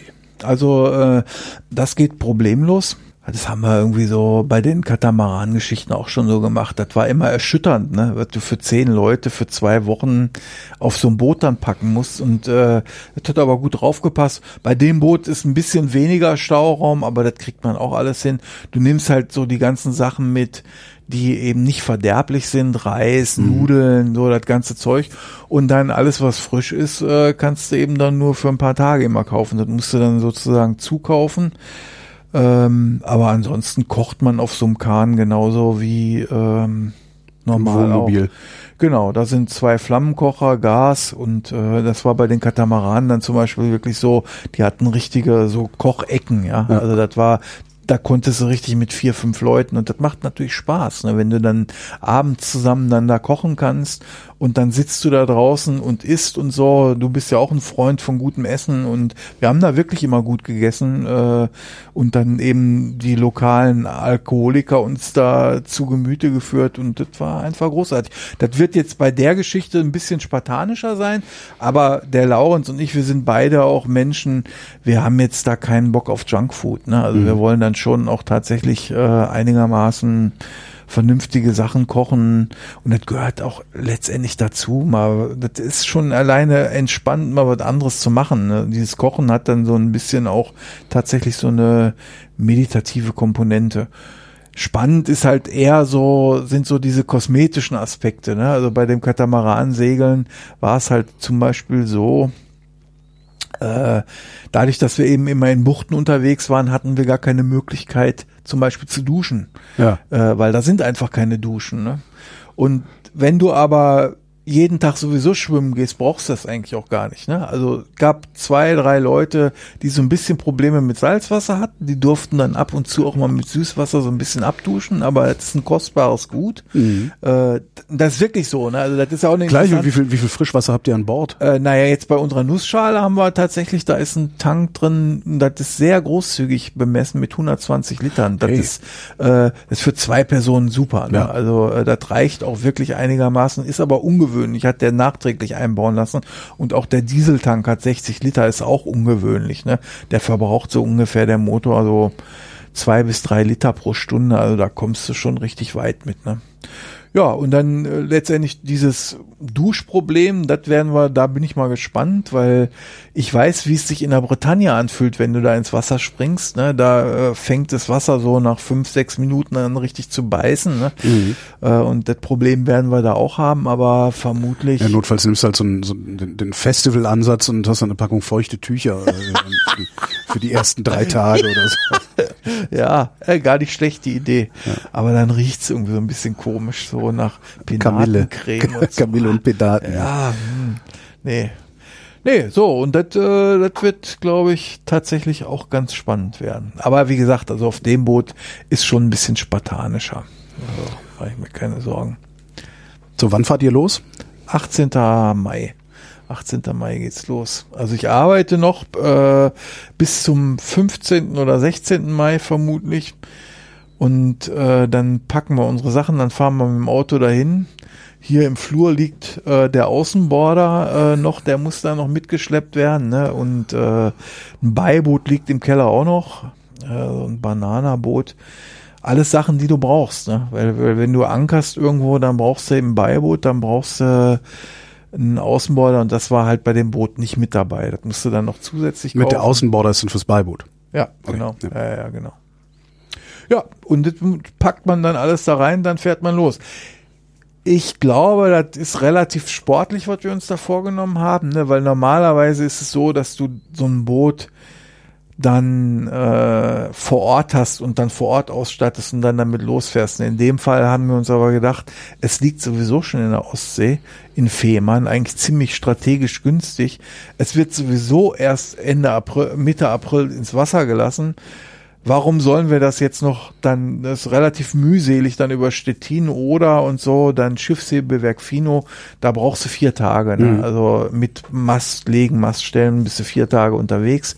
Also äh, das geht problemlos. Das haben wir irgendwie so bei den Katamaran-Geschichten auch schon so gemacht. Das war immer erschütternd, ne? was du für zehn Leute für zwei Wochen auf so ein Boot dann packen musst. Und äh, das hat aber gut draufgepasst. Bei dem Boot ist ein bisschen weniger Stauraum, aber das kriegt man auch alles hin. Du nimmst halt so die ganzen Sachen mit, die eben nicht verderblich sind, Reis, Nudeln, so das ganze Zeug. Und dann alles, was frisch ist, äh, kannst du eben dann nur für ein paar Tage immer kaufen. Das musst du dann sozusagen zukaufen. Ähm, aber ansonsten kocht man auf so einem Kahn genauso wie ähm, normal auch. Genau, da sind zwei Flammenkocher, Gas und äh, das war bei den Katamaranen dann zum Beispiel wirklich so, die hatten richtige so Kochecken, ja. Ja. Also das war, da konntest du richtig mit vier, fünf Leuten und das macht natürlich Spaß, ne? wenn du dann abends zusammen dann da kochen kannst und dann sitzt du da draußen und isst und so. Du bist ja auch ein Freund von gutem Essen und wir haben da wirklich immer gut gegessen äh, und dann eben die lokalen Alkoholiker uns da zu Gemüte geführt und das war einfach großartig. Das wird jetzt bei der Geschichte ein bisschen spartanischer sein, aber der Laurens und ich, wir sind beide auch Menschen, wir haben jetzt da keinen Bock auf Junkfood. Ne? Also wir wollen dann schon auch tatsächlich äh, einigermaßen vernünftige Sachen kochen und das gehört auch letztendlich dazu. Mal, das ist schon alleine entspannt, mal was anderes zu machen. Ne? Dieses Kochen hat dann so ein bisschen auch tatsächlich so eine meditative Komponente. Spannend ist halt eher so, sind so diese kosmetischen Aspekte. Ne? Also bei dem Katamaran-Segeln war es halt zum Beispiel so, äh, dadurch, dass wir eben immer in Buchten unterwegs waren, hatten wir gar keine Möglichkeit, zum Beispiel zu duschen Ja. äh, weil da sind einfach keine Duschen. Ne? Und wenn du aber jeden Tag sowieso schwimmen gehst, brauchst du das eigentlich auch gar nicht. Ne? Also gab zwei, drei Leute, die so ein bisschen Probleme mit Salzwasser hatten. Die durften dann ab und zu auch mal mit Süßwasser so ein bisschen abduschen, aber das ist ein kostbares Gut. Äh, das ist wirklich so. Ne? Also das ist ja auch Mhm. Gleich, wie viel, wie viel Frischwasser habt ihr an Bord? äh, naja, jetzt bei unserer Nussschale haben wir tatsächlich, da ist ein Tank drin, das ist sehr großzügig bemessen mit 120 Litern. Das Hey. ist, äh, das ist für zwei Personen super. Ne? Ja. Also äh, das reicht auch wirklich einigermaßen, ist aber ungewöhnlich, hat der nachträglich einbauen lassen. Und auch der Dieseltank hat 60 Liter, ist auch ungewöhnlich. Ne? Der verbraucht so ungefähr der Motor so zwei bis drei Liter pro Stunde. Also da kommst du schon richtig weit mit. Ne? Ja, und dann äh, letztendlich dieses Duschproblem, das werden wir, da bin ich mal gespannt, weil ich weiß, wie es sich in der Bretagne anfühlt, wenn du da ins Wasser springst. Ne? Da äh, fängt das Wasser so nach fünf, sechs Minuten an richtig zu beißen. Ne? Äh, und das Problem werden wir da auch haben, aber vermutlich. Ja, notfalls nimmst du halt so, einen, so den, den Festival-Ansatz und hast dann eine Packung feuchte Tücher äh, für die ersten drei Tage oder so. ja, äh, gar nicht schlecht die Idee. Aber dann riecht's irgendwie so ein bisschen komisch, so nach Kamille. Penatencreme und so. Kamille und Pedaten. Ja, hm, nee. Nee, so, und das äh, das wird, glaube ich, tatsächlich auch ganz spannend werden. Aber wie gesagt, also auf dem Boot ist schon ein bisschen spartanischer. Also, mache ich mir keine Sorgen. So, wann fahrt ihr los? 18. Mai. 18. Mai geht's los. Also ich arbeite noch äh, bis zum 15. oder 16. Mai vermutlich. Und äh, dann packen wir unsere Sachen, dann fahren wir mit dem Auto dahin. Hier im Flur liegt äh, der Außenborder äh, noch, der muss da noch mitgeschleppt werden. Ne? Und äh, ein Beiboot liegt im Keller auch noch. Äh, so ein Bananaboot. Alles Sachen, die du brauchst. Ne? Weil, weil wenn du ankerst irgendwo, dann brauchst du eben ein Beiboot, dann brauchst du einen Außenborder und das war halt bei dem Boot nicht mit dabei. Das musst du dann noch zusätzlich Mit der. Außenborder ist dann fürs Beiboot. Ja, Okay, genau. ja. Ja. ja, genau. Ja, und das packt man dann alles da rein, dann fährt man los. Ich glaube, das ist relativ sportlich, was wir uns da vorgenommen haben, ne? weil normalerweise ist es so, dass du so ein Boot dann äh, vor Ort hast und dann vor Ort ausstattest und dann damit losfährst. In dem Fall haben wir uns aber gedacht, es liegt sowieso schon in der Ostsee, in Fehmarn, eigentlich ziemlich strategisch günstig. Es wird sowieso erst Ende April, Mitte April ins Wasser gelassen. Warum sollen wir das jetzt noch dann, das ist relativ mühselig, dann über Stettin oder und so, dann Schiffshebewerk Fino, da brauchst du vier Tage, ne? Mhm. Also mit Mast legen, Mast stellen, bist du vier Tage unterwegs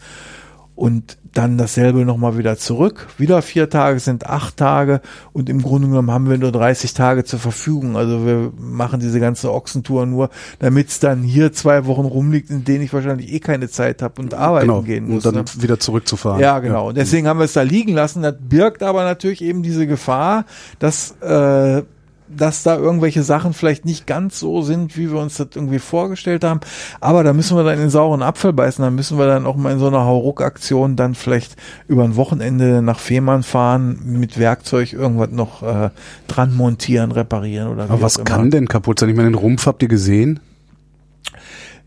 und dann dasselbe nochmal wieder zurück. Wieder vier Tage sind acht Tage und im Grunde genommen haben wir nur 30 Tage zur Verfügung. Also wir machen diese ganze Ochsentour nur, damit es dann hier zwei Wochen rumliegt, in denen ich wahrscheinlich eh keine Zeit habe und arbeiten Genau. gehen muss. Und dann ne? wieder zurückzufahren. Ja, genau. Und deswegen haben wir es da liegen lassen. Das birgt aber natürlich eben diese Gefahr, dass, äh, dass da irgendwelche Sachen vielleicht nicht ganz so sind, wie wir uns das irgendwie vorgestellt haben. Aber da müssen wir dann in den sauren Apfel beißen. Da müssen wir dann auch mal in so einer Hauruck-Aktion dann vielleicht über ein Wochenende nach Fehmarn fahren, mit Werkzeug irgendwas noch äh, dran montieren, reparieren oder wie Aber was kann denn kaputt sein? Ich meine, den Rumpf habt ihr gesehen?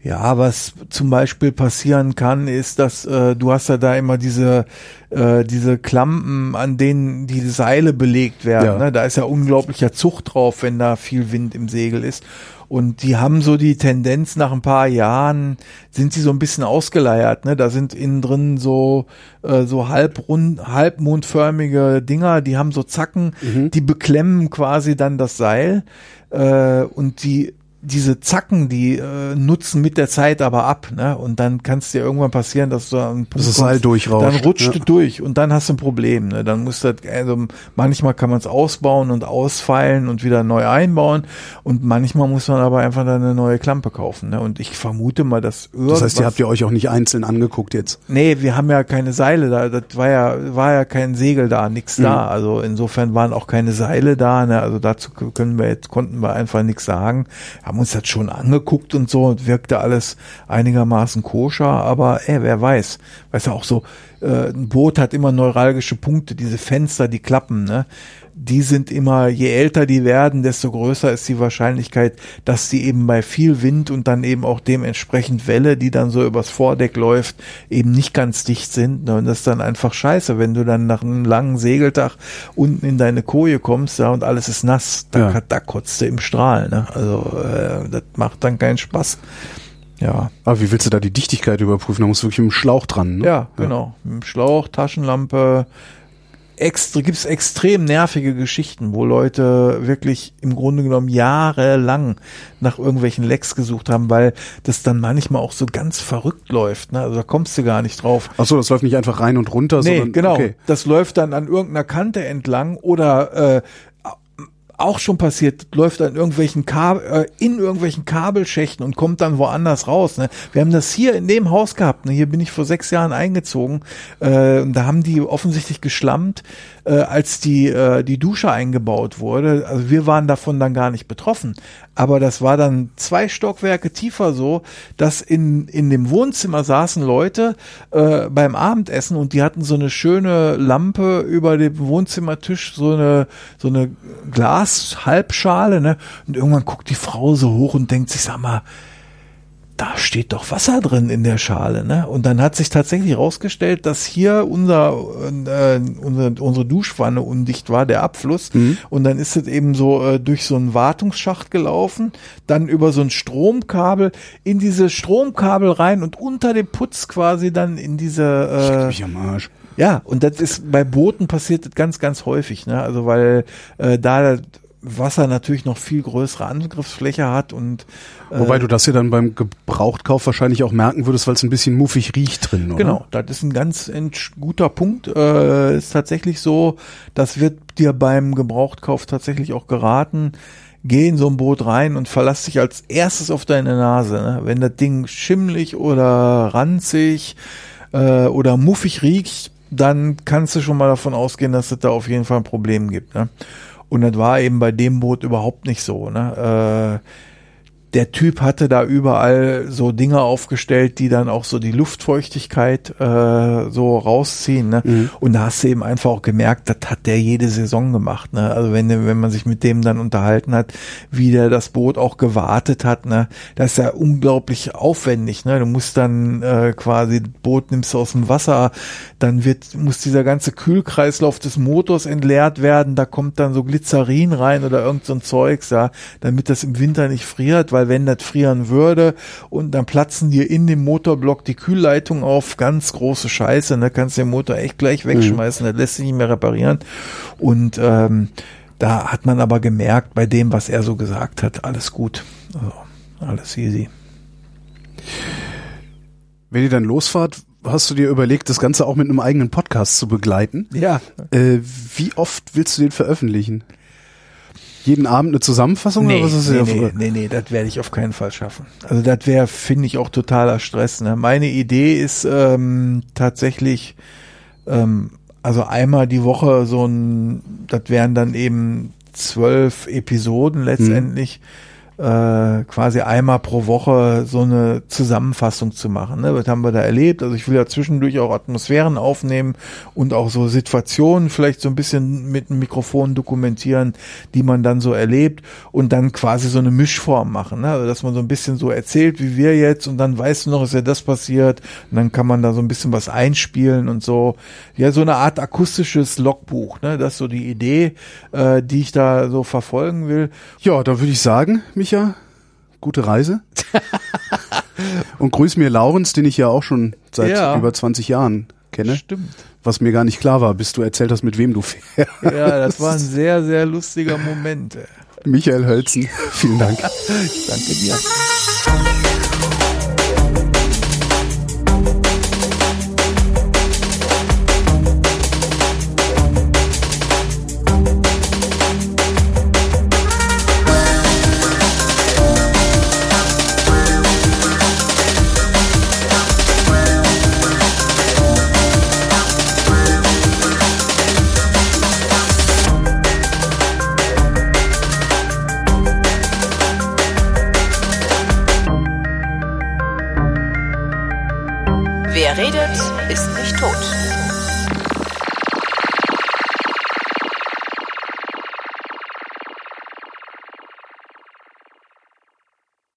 Ja, was zum Beispiel passieren kann, ist, dass äh, du hast ja da immer diese äh, diese Klampen, an denen die Seile belegt werden. Ja. Ne? Da ist ja unglaublicher Zug drauf, wenn da viel Wind im Segel ist. Und die haben so die Tendenz, nach ein paar Jahren sind sie so ein bisschen ausgeleiert. Ne? Da sind innen drin so äh, so halbrund, halbmondförmige Dinger, die haben so Zacken, die beklemmen quasi dann das Seil äh, und die diese Zacken, die äh, nutzen mit der Zeit aber ab, ne? Und dann kann es dir irgendwann passieren, dass du einen Punkt das Seil kommst, durchrauscht, Dann rutscht ja. du durch und dann hast du ein Problem, ne? Dann musst du das, also manchmal kann man es ausbauen und ausfeilen und wieder neu einbauen und manchmal muss man aber einfach dann eine neue Klampe kaufen, ne? Und ich vermute mal, dass irgendwas Das heißt, ihr habt ihr euch auch nicht einzeln angeguckt jetzt. Nee, wir haben ja keine Seile da. Das war ja, war ja kein Segel da, nix da. Also insofern waren auch keine Seile da. Ne? Also dazu können wir jetzt, konnten wir einfach nichts sagen. Haben uns das schon angeguckt und so und wirkte alles einigermaßen koscher, aber ey, wer weiß. Weißt du, auch so, äh, ein Boot hat immer neuralgische Punkte, diese Fenster, die klappen, ne? Die sind immer, je älter die werden, desto größer ist die Wahrscheinlichkeit, dass die eben bei viel Wind und dann eben auch dementsprechend Welle, die dann so übers Vordeck läuft, eben nicht ganz dicht sind. Ne? Und das ist dann einfach scheiße, wenn du dann nach einem langen Segeltag unten in deine Koje kommst ja, und alles ist nass, da, Ja. da kotzt du im Strahl. Ne? Also äh, das macht dann keinen Spaß. Ja, Aber wie willst du da die Dichtigkeit überprüfen? Da musst du wirklich mit dem Schlauch dran. Ne? ja, genau. Mit dem Schlauch, Taschenlampe. Extra, gibt's extrem nervige Geschichten, wo Leute wirklich im Grunde genommen jahrelang nach irgendwelchen Lecks gesucht haben, weil das dann manchmal auch so ganz verrückt läuft. Ne? Also da kommst du gar nicht drauf. Ach so, das läuft nicht einfach rein und runter, Nee, sondern genau. okay. Das läuft dann an irgendeiner Kante entlang oder äh, auch schon passiert, läuft an irgendwelchen Kabel, äh, in irgendwelchen Kabelschächten und kommt dann woanders raus. Ne? Wir haben das hier in dem Haus gehabt. Ne? Hier bin ich vor sechs Jahren eingezogen. Äh, und da haben die offensichtlich geschlammt, äh, als die äh, die Dusche eingebaut wurde. Also wir waren davon dann gar nicht betroffen. Aber das war dann zwei Stockwerke tiefer so, dass in in dem Wohnzimmer saßen Leute äh, beim Abendessen und die hatten so eine schöne Lampe über dem Wohnzimmertisch, so eine so eine Glashalbschale, ne? Und irgendwann guckt die Frau so hoch und denkt sich, sag mal, da steht doch Wasser drin in der Schale, ne? Und dann hat sich tatsächlich herausgestellt, dass hier unser, äh, unsere, unsere Duschwanne undicht war, der Abfluss. Mhm. Und dann ist es eben so äh, durch so einen Wartungsschacht gelaufen, dann über so ein Stromkabel in diese Stromkabel rein und unter dem Putz quasi dann in diese. Äh, ich am Arsch. Ja, und das ist bei Booten passiert das ganz, ganz häufig, ne? Also weil äh, da Wasser natürlich noch viel größere Angriffsfläche hat und äh, wobei du das ja dann beim Gebrauchtkauf wahrscheinlich auch merken würdest, weil es ein bisschen muffig riecht drin, oder? Genau, das ist ein ganz guter Punkt. Äh, ist tatsächlich so, das wird dir beim Gebrauchtkauf tatsächlich auch geraten. Geh in so ein Boot rein und verlass dich als erstes auf deine Nase. Ne? Wenn das Ding schimmlig oder ranzig äh, oder muffig riecht, dann kannst du schon mal davon ausgehen, dass es da auf jeden Fall ein Problem gibt. Ne? Und das war eben bei dem Boot überhaupt nicht so. Ne? Äh, der Typ hatte da überall so Dinge aufgestellt, die dann auch so die Luftfeuchtigkeit äh, so rausziehen. Ne? Mhm. Und da hast du eben einfach auch gemerkt, das hat der jede Saison gemacht. Ne? Also wenn, wenn man sich mit dem dann unterhalten hat, wie der das Boot auch gewartet hat, ne? das ist ja unglaublich aufwendig. Ne? Du musst dann äh, quasi Boot nimmst du aus dem Wasser, dann wird muss dieser ganze Kühlkreislauf des Motors entleert werden, da kommt dann so Glycerin rein oder irgend so ein Zeugs, ja, damit das im Winter nicht friert, weil wenn das frieren würde und dann platzen dir in dem Motorblock die Kühlleitung auf, ganz große Scheiße, ne, kannst den Motor echt gleich mhm. wegschmeißen, mhm. das lässt sich nicht mehr reparieren und ähm, da hat man aber gemerkt, bei dem, was er so gesagt hat, alles gut, also, alles easy. Wenn ihr dann losfahrt, hast du dir überlegt, das Ganze auch mit einem eigenen Podcast zu begleiten? Ja. Äh, wie oft willst du den veröffentlichen? Jeden Abend eine Zusammenfassung nee, oder was ist nee, nee, nee, nee, das werde ich auf keinen Fall schaffen. Also das wäre, finde ich, auch totaler Stress. Ne? Meine Idee ist ähm, tatsächlich, ähm, also einmal die Woche so ein, das wären dann eben zwölf Episoden letztendlich. Hm äh, quasi einmal pro Woche so eine Zusammenfassung zu machen. Ne? Was haben wir da erlebt? Also ich will ja zwischendurch auch Atmosphären aufnehmen und auch so Situationen vielleicht so ein bisschen mit einem Mikrofon dokumentieren, die man dann so erlebt und dann quasi so eine Mischform machen. Ne? Also dass man so ein bisschen so erzählt, wie wir jetzt und dann weißt du noch, ist ja das passiert und dann kann man da so ein bisschen was einspielen und so. Ja, so eine Art akustisches Logbuch. Ne? Das ist so die Idee, äh, die ich da so verfolgen will. Ja, da würde ich sagen, Micha, gute Reise. Und grüß mir Laurens, den ich ja auch schon seit ja. über 20 Jahren kenne. Stimmt. Was mir gar nicht klar war, bis du erzählt hast, mit wem du fährst. Ja, das war ein sehr, sehr lustiger Moment. Michael Hölzen, vielen Dank. Danke dir.